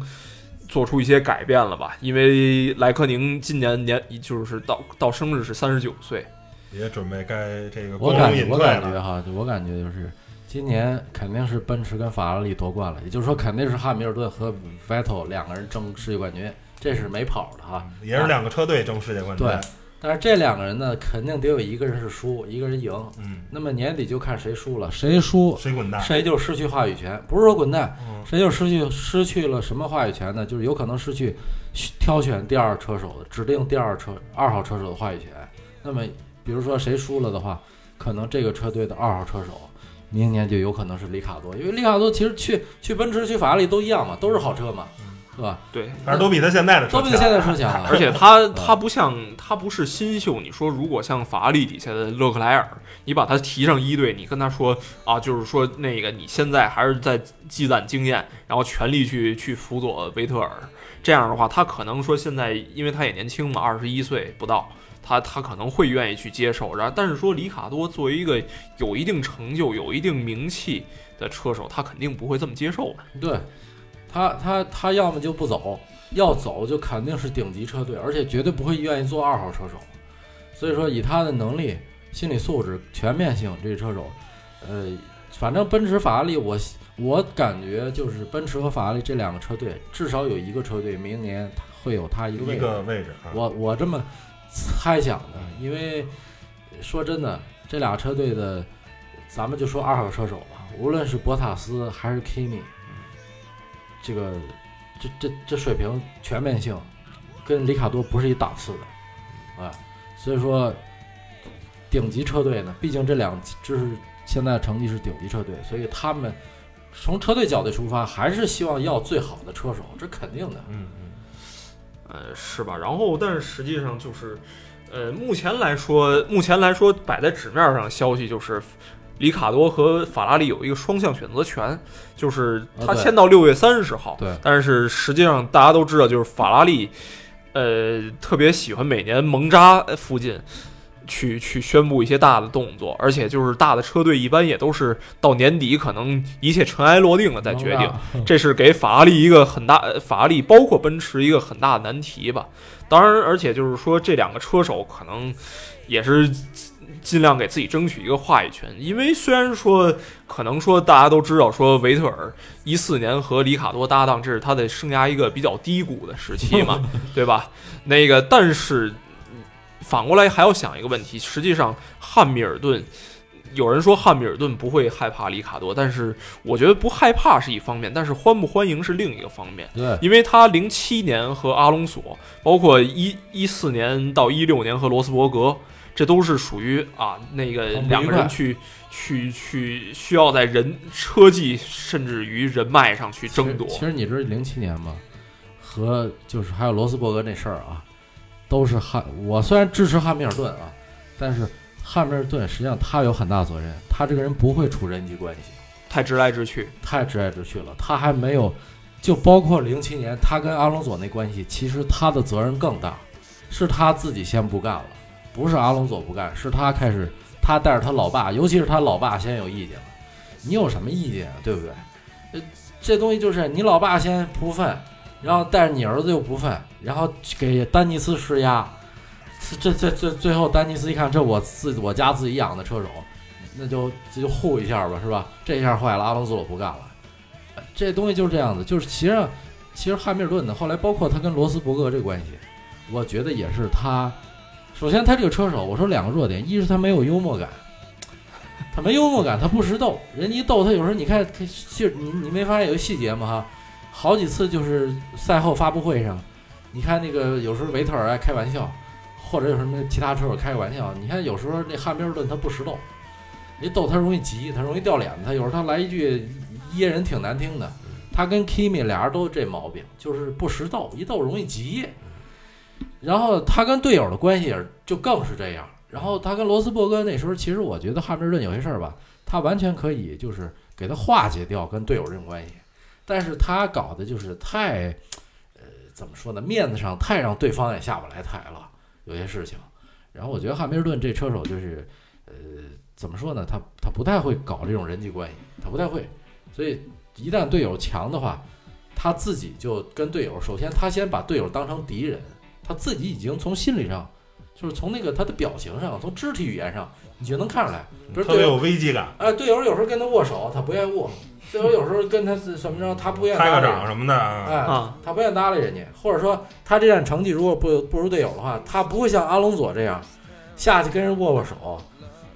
做出一些改变了吧。因为莱克宁今年年就是到到生日是三十九岁，也准备该这个我光荣隐感觉我。感觉哈，我感觉就是今年肯定是奔驰跟法拉利夺冠了，也就是说肯定是汉密尔顿和 Vettel 两个人争世界冠军，这是没跑的哈。也是两个车队争世界冠军。对，但是这两个人呢，肯定得有一个人是输，一个人赢。嗯，那么年底就看谁输了，谁输谁滚蛋？谁就失去话语权，不是说滚蛋，嗯谁就失去失去了什么话语权呢？就是有可能失去挑选第二车手的指定第二车二号车手的话语权。那么比如说谁输了的话，可能这个车队的二号车手明年就有可能是里卡多，因为里卡多其实去去奔驰去法拉利都一样嘛，都是好车嘛，是吧？对，反正都比他现在的车都比现在车强啊。而且他他不像他不是新秀，你说如果像法拉利底下的勒克莱尔，你把他提上一队，你跟他说啊，就是说那个你现在还是在积攒经验，然后全力去去辅佐维特尔，这样的话，他可能说现在因为他也年轻嘛，二十一岁不到。他他可能会愿意去接受，然后但是说里卡多作为一个有一定成就、有一定名气的车手，他肯定不会这么接受的。对，他他他要么就不走，要走就肯定是顶级车队，而且绝对不会愿意做二号车手。所以说，以他的能力、心理素质、全面性，这车手，呃，反正奔驰、法拉利，我我感觉就是奔驰和法拉利这两个车队，至少有一个车队明年会有他一个位一置。个位置啊。我我这么猜想的，因为说真的，这俩车队的，咱们就说二号车手吧，无论是博塔斯还是 Kimi，这个这这这水平全面性跟里卡多不是一档次的，啊，所以说顶级车队呢，毕竟这两这是现在成绩是顶级车队，所以他们从车队角度出发，还是希望要最好的车手，这肯定的。嗯嗯，呃，是吧？然后，但是实际上就是，呃，目前来说，目前来说摆在纸面上的消息就是，里卡多和法拉利有一个双向选择权，就是他签到六月三十号。对但是实际上大家都知道，就是法拉利，呃，特别喜欢每年蒙扎附近。去去宣布一些大的动作，而且就是大的车队一般也都是到年底可能一切尘埃落定了再决定，这是给法拉利一个很大，呃法拉利包括奔驰一个很大的难题吧。当然，而且就是说这两个车手可能也是尽量给自己争取一个话语权，因为虽然说可能说大家都知道说维特尔一四年和里卡多搭档，这是他的生涯一个比较低谷的时期嘛，对吧？那个，但是反过来还要想一个问题，实际上汉密尔顿。有人说汉密尔顿不会害怕里卡多，但是我觉得不害怕是一方面，但是欢不欢迎是另一个方面。对，因为他零七年和阿隆索，包括一一四年到一六年和罗斯伯格，这都是属于啊那个两个人去去去需要在人车技甚至于人脉上去争夺。其实你知道零七年吗？和就是还有罗斯伯格那事儿啊，都是汉。我虽然支持汉密尔顿啊，但是汉密尔顿实际上他有很大责任，他这个人不会处人际关系，太直来直去，太直来直去了。他还没有，就包括零七年他跟阿隆索那关系，其实他的责任更大，是他自己先不干了，不是阿隆索不干，是他开始他带着他老爸，尤其是他老爸先有意见了。你有什么意见啊？对不对？呃，这东西就是你老爸先不忿，然后带着你儿子又不忿，然后给丹尼斯施压。这这这最后，丹尼斯一看，这我自我家自己养的车手，那就这就护一下吧，是吧？这下坏了，阿隆索不干了。这东西就是这样子，就是其实，其实汉密尔顿呢，后来包括他跟罗斯伯格这关系，我觉得也是他。首先，他这个车手，我说两个弱点，一是他没有幽默感，他没幽默感，他不识逗。人一逗他，有时候你看，就你你没发现有个细节吗？哈，好几次就是赛后发布会上，你看那个有时候维特尔爱开玩笑，或者有什么其他车手开个玩笑，你看有时候那汉密尔顿他不识逗，你逗他容易急，他容易掉脸子，他有时候他来一句噎人挺难听的。他跟 Kimi 俩人都这毛病，就是不识逗，一逗容易急。然后他跟队友的关系就更是这样。然后他跟罗斯伯格那时候，其实我觉得汉密尔顿有些事儿吧，他完全可以就是给他化解掉跟队友这种关系，但是他搞的就是太，呃，怎么说呢？面子上太让对方也下不来台了，有些事情。然后我觉得汉密尔顿这车手就是，呃，怎么说呢？他他不太会搞这种人际关系，他不太会。所以一旦队友强的话，他自己就跟队友，首先他先把队友当成敌人。他自己已经从心理上，就是从那个他的表情上，从肢体语言上，你就能看出来，不是特别有危机感。哎，队友有时候跟他握手，他不愿意握；队友有时候跟他是怎么着，他不愿意开个掌什么的。哎，他不愿意搭理人家，或者说他这站成绩如果不不如队友的话，他不会像阿隆佐这样下去跟人握握手。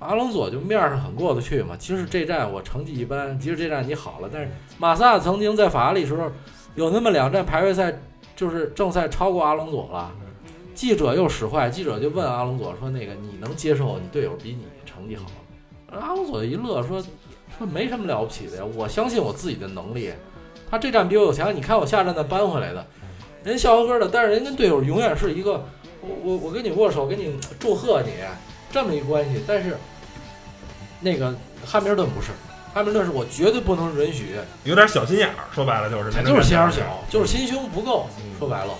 阿隆佐就面上很过得去嘛。其实这站我成绩一般，即使这站你好了，但是马萨曾经在法拉利时候有那么两站排位赛，就是正赛超过阿隆佐了。记者又使坏，记者就问阿隆佐说：“那个你能接受你队友比你成绩好？”阿隆索一乐说：“说没什么了不起的呀，我相信我自己的能力。他这站比我有强，你看我下站再扳回来的，人笑呵呵的。但是人跟队友永远是一个，我我我跟你握手，给你祝贺你这么一关系。但是那个汉密尔顿不是，汉密尔顿是我绝对不能允许，有点小心眼儿。说白了就是，他就是心眼小，就是心胸不够。说白了。”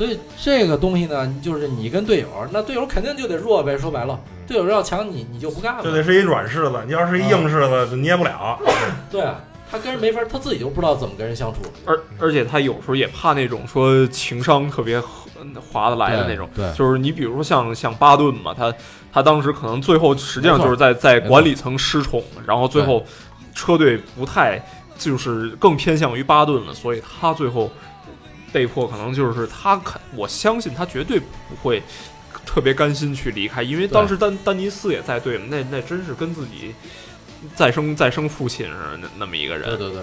所以这个东西呢，就是你跟队友，那队友肯定就得弱呗。说白了，队友要强你，你就不干了。就得是一软柿子，你要是一硬柿子，就捏不了。对他跟人没法，他自己就不知道怎么跟人相处。而而且他有时候也怕那种说情商特别划得来的那种。对，就是你比如说像像巴顿嘛，他他当时可能最后实际上就是在在管理层失宠，然后最后车队不太就是更偏向于巴顿了，所以他最后。被迫可能就是他肯，我相信他绝对不会特别甘心去离开，因为当时丹丹尼斯也在队嘛，那那真是跟自己再生再生父亲似的那那么一个人。对对对，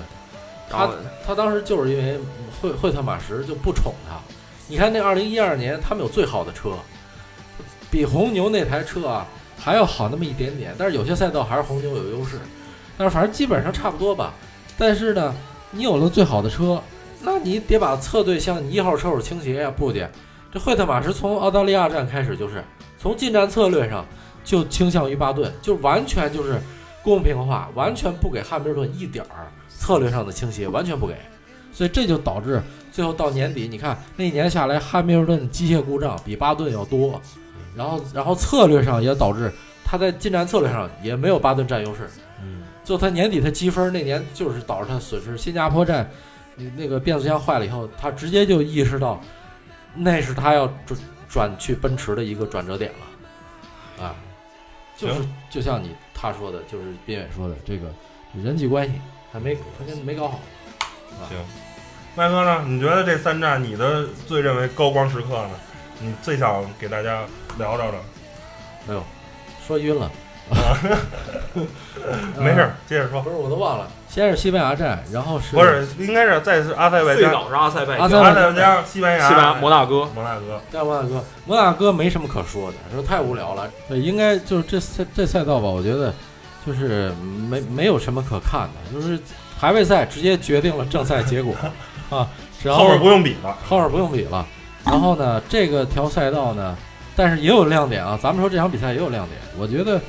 他他当时就是因为惠惠特马什就不宠他。你看那二零一二年他们有最好的车，比红牛那台车啊还要好那么一点点，但是有些赛道还是红牛有优势，但是反正基本上差不多吧。但是呢，你有了最好的车。那你得把侧队向你一号车手倾斜呀，不的，这惠特马什从澳大利亚站开始就是从进站策略上就倾向于巴顿，就完全就是公平化，完全不给汉密尔顿一点儿策略上的倾斜，完全不给，所以这就导致最后到年底，你看那一年下来，汉密尔顿机械故障比巴顿要多，然后然后策略上也导致他在进站策略上也没有巴顿占优势，嗯，就他年底他积分那年就是导致他损失新加坡站。你那个变速箱坏了以后，他直接就意识到，那是他要转转去奔驰的一个转折点了，啊，就是就像你他说的，就是边远说的这个人际关系还没还没搞好。行，麦哥呢？你觉得这三站你的最认为高光时刻呢？你最想给大家聊聊的？哎呦，说晕了。没事，接着说。不是，我都忘了。先是西班牙站，然后是不是应该是再是阿塞拜疆？最早是阿塞拜疆，阿塞拜疆，西班牙，西班牙，摩纳哥，摩纳哥，在摩纳哥，摩纳哥没什么可说的，说太无聊了。对，应该就是这赛这赛道吧，我觉得就是没没有什么可看的，就是排位赛直接决定了正赛结果 啊，后面不用比了，后面不用比了。然后呢，这个条赛道呢，但是也有亮点啊。咱们说这场比赛也有亮点，我觉得。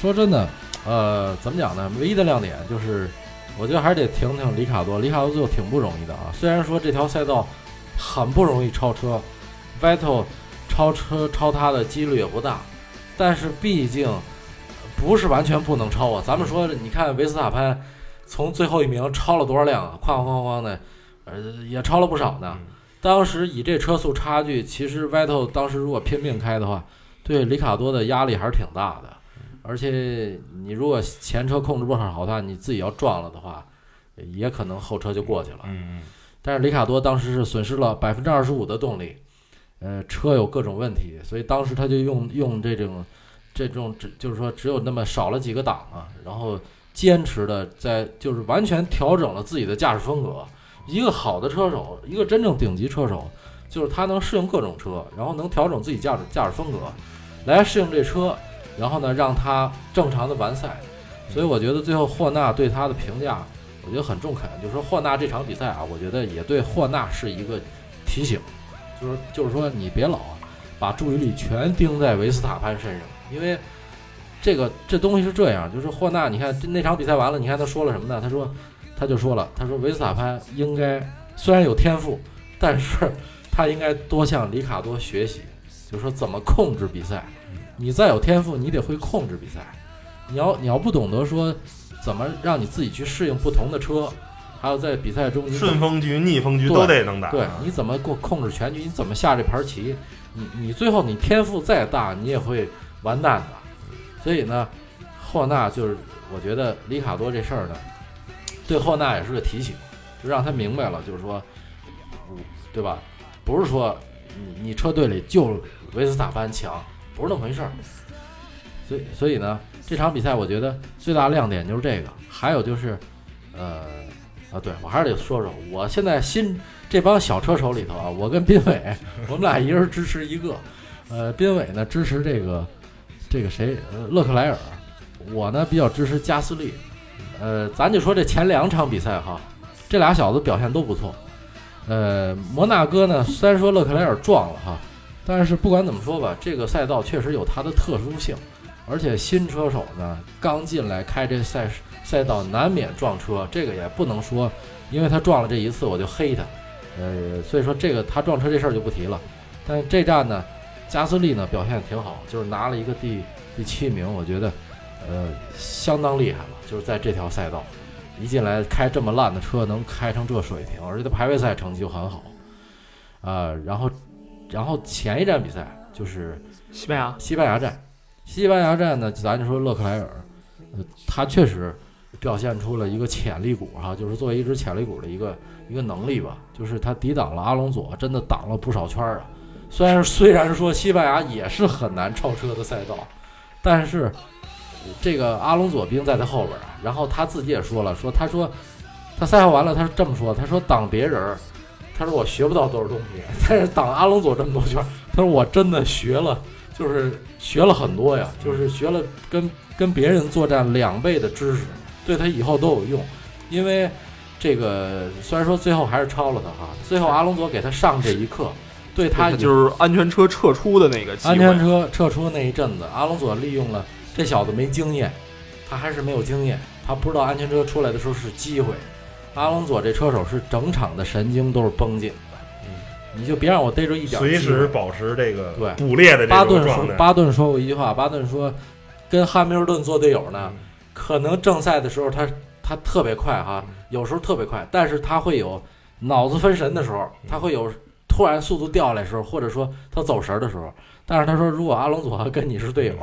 说真的，呃，怎么讲呢？唯一的亮点就是，我觉得还是得挺挺里卡多。里卡多最后挺不容易的啊。虽然说这条赛道很不容易超车，Vettel 超车超他的几率也不大，但是毕竟不是完全不能超啊。咱们说，你看维斯塔潘从最后一名超了多少辆啊？哐哐哐的，呃，也超了不少呢。当时以这车速差距，其实 Vettel 当时如果拼命开的话，对里卡多的压力还是挺大的。而且你如果前车控制不好的话，你自己要撞了的话，也可能后车就过去了。嗯但是里卡多当时是损失了百分之二十五的动力，呃，车有各种问题，所以当时他就用用这种这种只就是说只有那么少了几个档啊，然后坚持的在就是完全调整了自己的驾驶风格。一个好的车手，一个真正顶级车手，就是他能适应各种车，然后能调整自己驾驶驾驶风格，来适应这车，然后呢让他正常的完赛。所以我觉得最后霍纳对他的评价。我觉得很中肯，就是说霍纳这场比赛啊，我觉得也对霍纳是一个提醒，就是就是说你别老把注意力全盯在维斯塔潘身上，因为这个这东西是这样，就是霍纳，你看那场比赛完了，你看他说了什么呢？他说他就说了，他说维斯塔潘应该虽然有天赋，但是他应该多向里卡多学习，就是说怎么控制比赛。你再有天赋，你得会控制比赛，你要你要不懂得说。怎么让你自己去适应不同的车，还有在比赛中你顺风局、逆风局都得能打。对，你怎么控控制全局？你怎么下这盘棋？你你最后你天赋再大，你也会完蛋的。所以呢，霍纳就是我觉得里卡多这事儿呢，对霍纳也是个提醒，就让他明白了，就是说，对吧？不是说你你车队里就维斯塔潘强，不是那么回事儿。所以所以呢。这场比赛我觉得最大亮点就是这个，还有就是，呃，啊，对我还是得说说，我现在新这帮小车手里头啊，我跟斌伟，我们俩一人支持一个，呃，斌伟呢支持这个这个谁，呃，勒克莱尔，我呢比较支持加斯利，呃，咱就说这前两场比赛哈，这俩小子表现都不错，呃，摩纳哥呢虽然说勒克莱尔撞了哈，但是不管怎么说吧，这个赛道确实有它的特殊性。而且新车手呢，刚进来开这赛赛道，难免撞车，这个也不能说，因为他撞了这一次我就黑他，呃，所以说这个他撞车这事儿就不提了。但这站呢，加斯利呢表现挺好，就是拿了一个第第七名，我觉得，呃，相当厉害了。就是在这条赛道，一进来开这么烂的车，能开成这水平，而且他排位赛成绩就很好，啊，然后，然后前一站比赛就是西班牙西班牙站。西班牙站呢，咱就说勒克莱尔，呃，他确实表现出了一个潜力股哈，就是作为一支潜力股的一个一个能力吧，就是他抵挡了阿隆索，真的挡了不少圈啊。虽然虽然说西班牙也是很难超车的赛道，但是这个阿隆索兵在他后边啊，然后他自己也说了，说他说他赛后完了，他是这么说，他说挡别人，他说我学不到多少东西，但是挡阿隆索这么多圈，他说我真的学了。就是学了很多呀，就是学了跟跟别人作战两倍的知识，对他以后都有用。因为这个虽然说最后还是超了他哈，最后阿隆索给他上这一课，对他就是安全车撤出的那个安全车撤出那一阵子，阿隆索利用了这小子没经验，他还是没有经验，他不知道安全车出来的时候是机会。阿隆索这车手是整场的神经都是绷紧的，嗯。你就别让我逮着一点，随时保持这个对捕猎的巴顿说，巴顿说过一句话，巴顿说，跟汉密尔顿做队友呢，可能正赛的时候他他特别快哈，有时候特别快，但是他会有脑子分神的时候，他会有突然速度掉下来的时候，或者说他走神的时候。但是他说，如果阿隆索跟你是队友，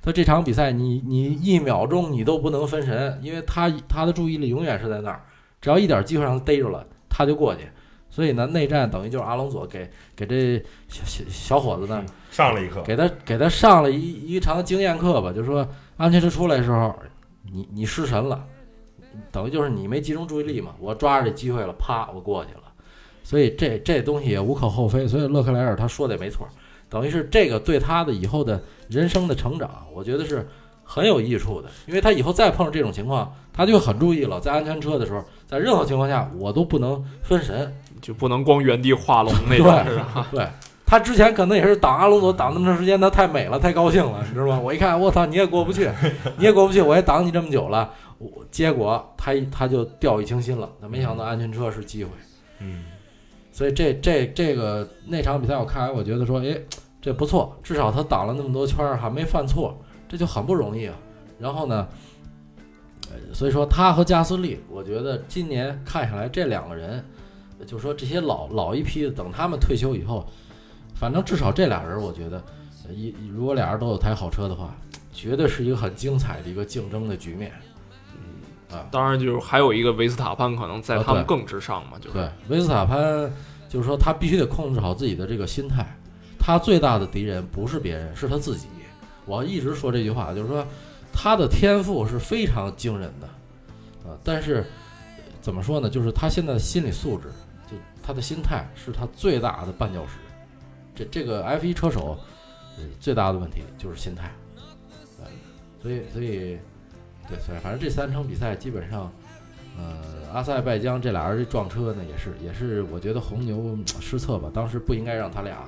他这场比赛你你一秒钟你都不能分神，因为他他的注意力永远是在那儿，只要一点机会让他逮着了，他就过去。所以呢，内战等于就是阿隆索给给这小小小伙子呢上了一课，给他给他上了一一场经验课吧。就是说，安全车出来的时候，你你失神了，等于就是你没集中注意力嘛。我抓着这机会了，啪，我过去了。所以这这东西也无可厚非。所以勒克莱尔他说的也没错，等于是这个对他的以后的人生的成长，我觉得是很有益处的。因为他以后再碰上这种情况，他就很注意了，在安全车的时候，在任何情况下我都不能分神。就不能光原地画龙那种是吧？对，他之前可能也是挡阿隆索挡那么长时间，他太美了，太高兴了，你知道吗？我一看，我操，你也过不去，你也过不去，我也挡你这么久了，我结果他他就掉以轻心了，他没想到安全车是机会，嗯，所以这这这个那场比赛我看完，我觉得说，哎，这不错，至少他挡了那么多圈儿还没犯错，这就很不容易啊。然后呢，所以说他和加斯利，我觉得今年看下来这两个人。就说这些老老一批的，等他们退休以后，反正至少这俩人，我觉得，一如果俩人都有台好车的话，绝对是一个很精彩的一个竞争的局面。嗯啊当然，就是还有一个维斯塔潘可能在他们更之上嘛，就是对维斯塔潘，就是说他必须得控制好自己的这个心态。他最大的敌人不是别人，是他自己。我一直说这句话，就是说他的天赋是非常惊人的，啊，但是怎么说呢？就是他现在的心理素质，就他的心态是他最大的绊脚石。这这个 F 一车手最大的问题就是心态，啊，所以所以。对，所以反正这三场比赛基本上，呃，阿塞拜疆这俩人这撞车呢，也是也是，我觉得红牛失策吧。当时不应该让他俩，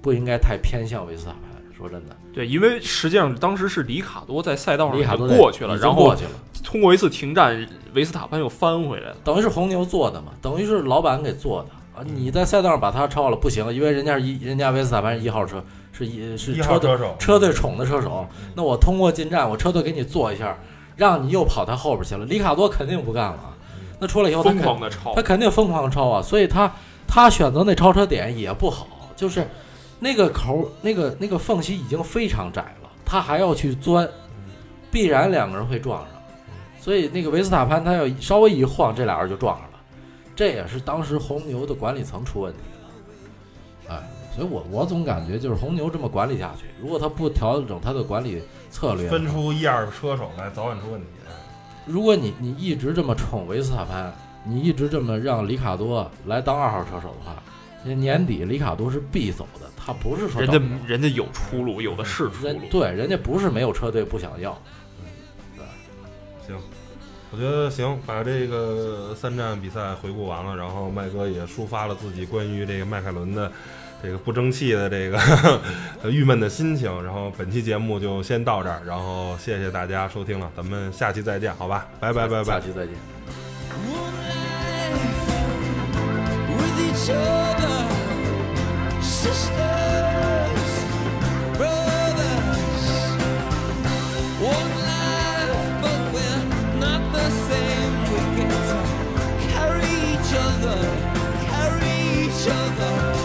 不应该太偏向维斯塔潘。说真的，对，因为实际上当时是里卡多在赛道上过去了，然后过去了，通过一次停战，维斯塔潘又翻回来了，等于是红牛做的嘛，等于是老板给做的啊。你在赛道上把他超了不行，因为人家是一人家维斯塔潘是一号车，是一是车队车队宠的车手，那我通过进站，我车队给你做一下。让你又跑他后边去了，里卡多肯定不干了。那出来以后，疯狂的超，他肯定疯狂超啊！所以他他选择那超车点也不好，就是那个口那个那个缝隙已经非常窄了，他还要去钻，必然两个人会撞上。所以那个维斯塔潘他要稍微一晃，这俩人就撞上了。这也是当时红牛的管理层出问题了。哎，所以我我总感觉就是红牛这么管理下去，如果他不调整他的管理。策略分出一二个车手来，早晚出问题。如果你你一直这么宠维斯塔潘，你一直这么让里卡多来当二号车手的话，那年底里卡多是必走的。他不是说人家人家有出路，有的是出路。对，人家不是没有车队不想要。对，行，我觉得行，把这个三站比赛回顾完了，然后麦哥也抒发了自己关于这个迈凯伦的。这个不争气的这个 郁闷的心情，然后本期节目就先到这儿，然后谢谢大家收听了，咱们下期再见，好吧，拜拜拜拜，下期再见。carry each other, each other.